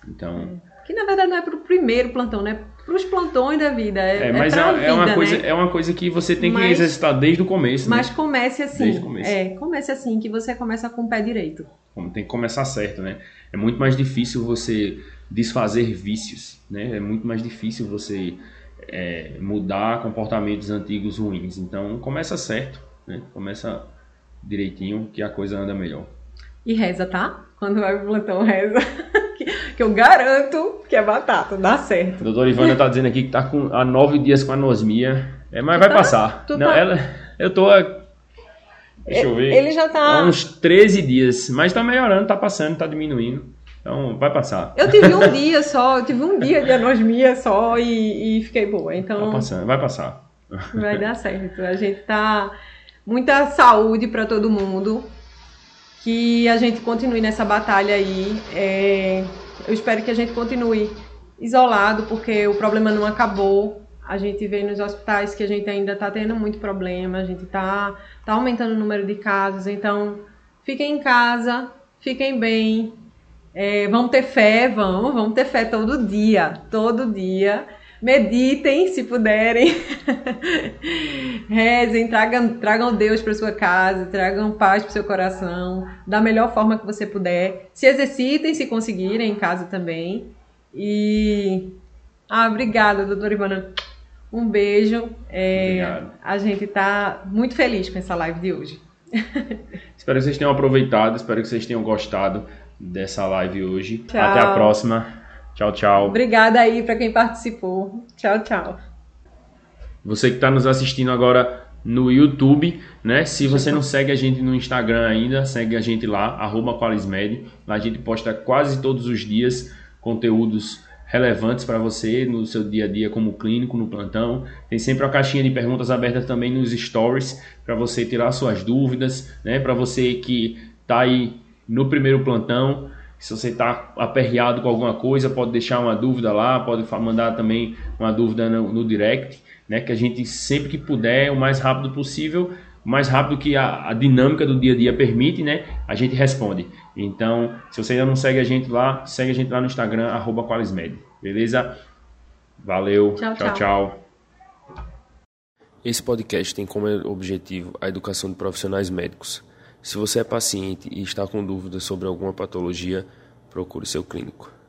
Então... Que na verdade não é para o primeiro plantão, né? Para os plantões da vida. É, é mas é, é, vida, uma coisa, né? é uma coisa que você tem que mas, exercitar desde o começo. Mas né? comece assim. Desde o começo. É, comece assim, que você começa com o pé direito. Tem que começar certo, né? É muito mais difícil você desfazer vícios, né? É muito mais difícil você é, mudar comportamentos antigos ruins. Então começa certo, né? Começa direitinho que a coisa anda melhor. E reza, tá? Quando vai pro plantão, reza. que eu garanto que é batata, dá certo. A doutora Ivana tá dizendo aqui que tá com, há nove dias com anosmia. É, mas tu vai tá, passar. Não, tá... ela, eu tô. Deixa eu ver. Ele já tá. Há uns 13 dias. Mas tá melhorando, tá passando, tá diminuindo. Então, vai passar. Eu tive um dia só, eu tive um dia de anosmia só e, e fiquei boa. Então. Tá passando, vai passar. Vai dar certo. A gente tá. Muita saúde para todo mundo. Que a gente continue nessa batalha aí. É eu espero que a gente continue isolado, porque o problema não acabou. A gente vê nos hospitais que a gente ainda está tendo muito problema, a gente está tá aumentando o número de casos. Então, fiquem em casa, fiquem bem. É, vamos ter fé, vamos, vamos ter fé todo dia, todo dia. Meditem se puderem. Rezem, tragam, tragam Deus para sua casa, tragam paz para seu coração, da melhor forma que você puder. Se exercitem se conseguirem em casa também. E. Ah, obrigada, doutora Ivana. Um beijo. É, a gente está muito feliz com essa live de hoje. espero que vocês tenham aproveitado, espero que vocês tenham gostado dessa live hoje. Tchau. Até a próxima. Tchau, tchau. Obrigada aí para quem participou. Tchau, tchau. Você que está nos assistindo agora no YouTube, né? Se você não segue a gente no Instagram ainda, segue a gente lá, arroba Qualismed. Lá a gente posta quase todos os dias conteúdos relevantes para você no seu dia a dia como clínico, no plantão. Tem sempre uma caixinha de perguntas aberta também nos stories para você tirar suas dúvidas, né? Para você que está aí no primeiro plantão, se você está aperreado com alguma coisa, pode deixar uma dúvida lá, pode mandar também uma dúvida no, no direct, né? Que a gente sempre que puder, o mais rápido possível, o mais rápido que a, a, dinâmica do dia a dia permite, né? A gente responde. Então, se você ainda não segue a gente lá, segue a gente lá no Instagram, arroba Qualismed. Beleza? Valeu. tchau. tchau. tchau. Esse podcast tem como objetivo a educação de profissionais médicos. Se você é paciente e está com dúvidas sobre alguma patologia, procure seu clínico.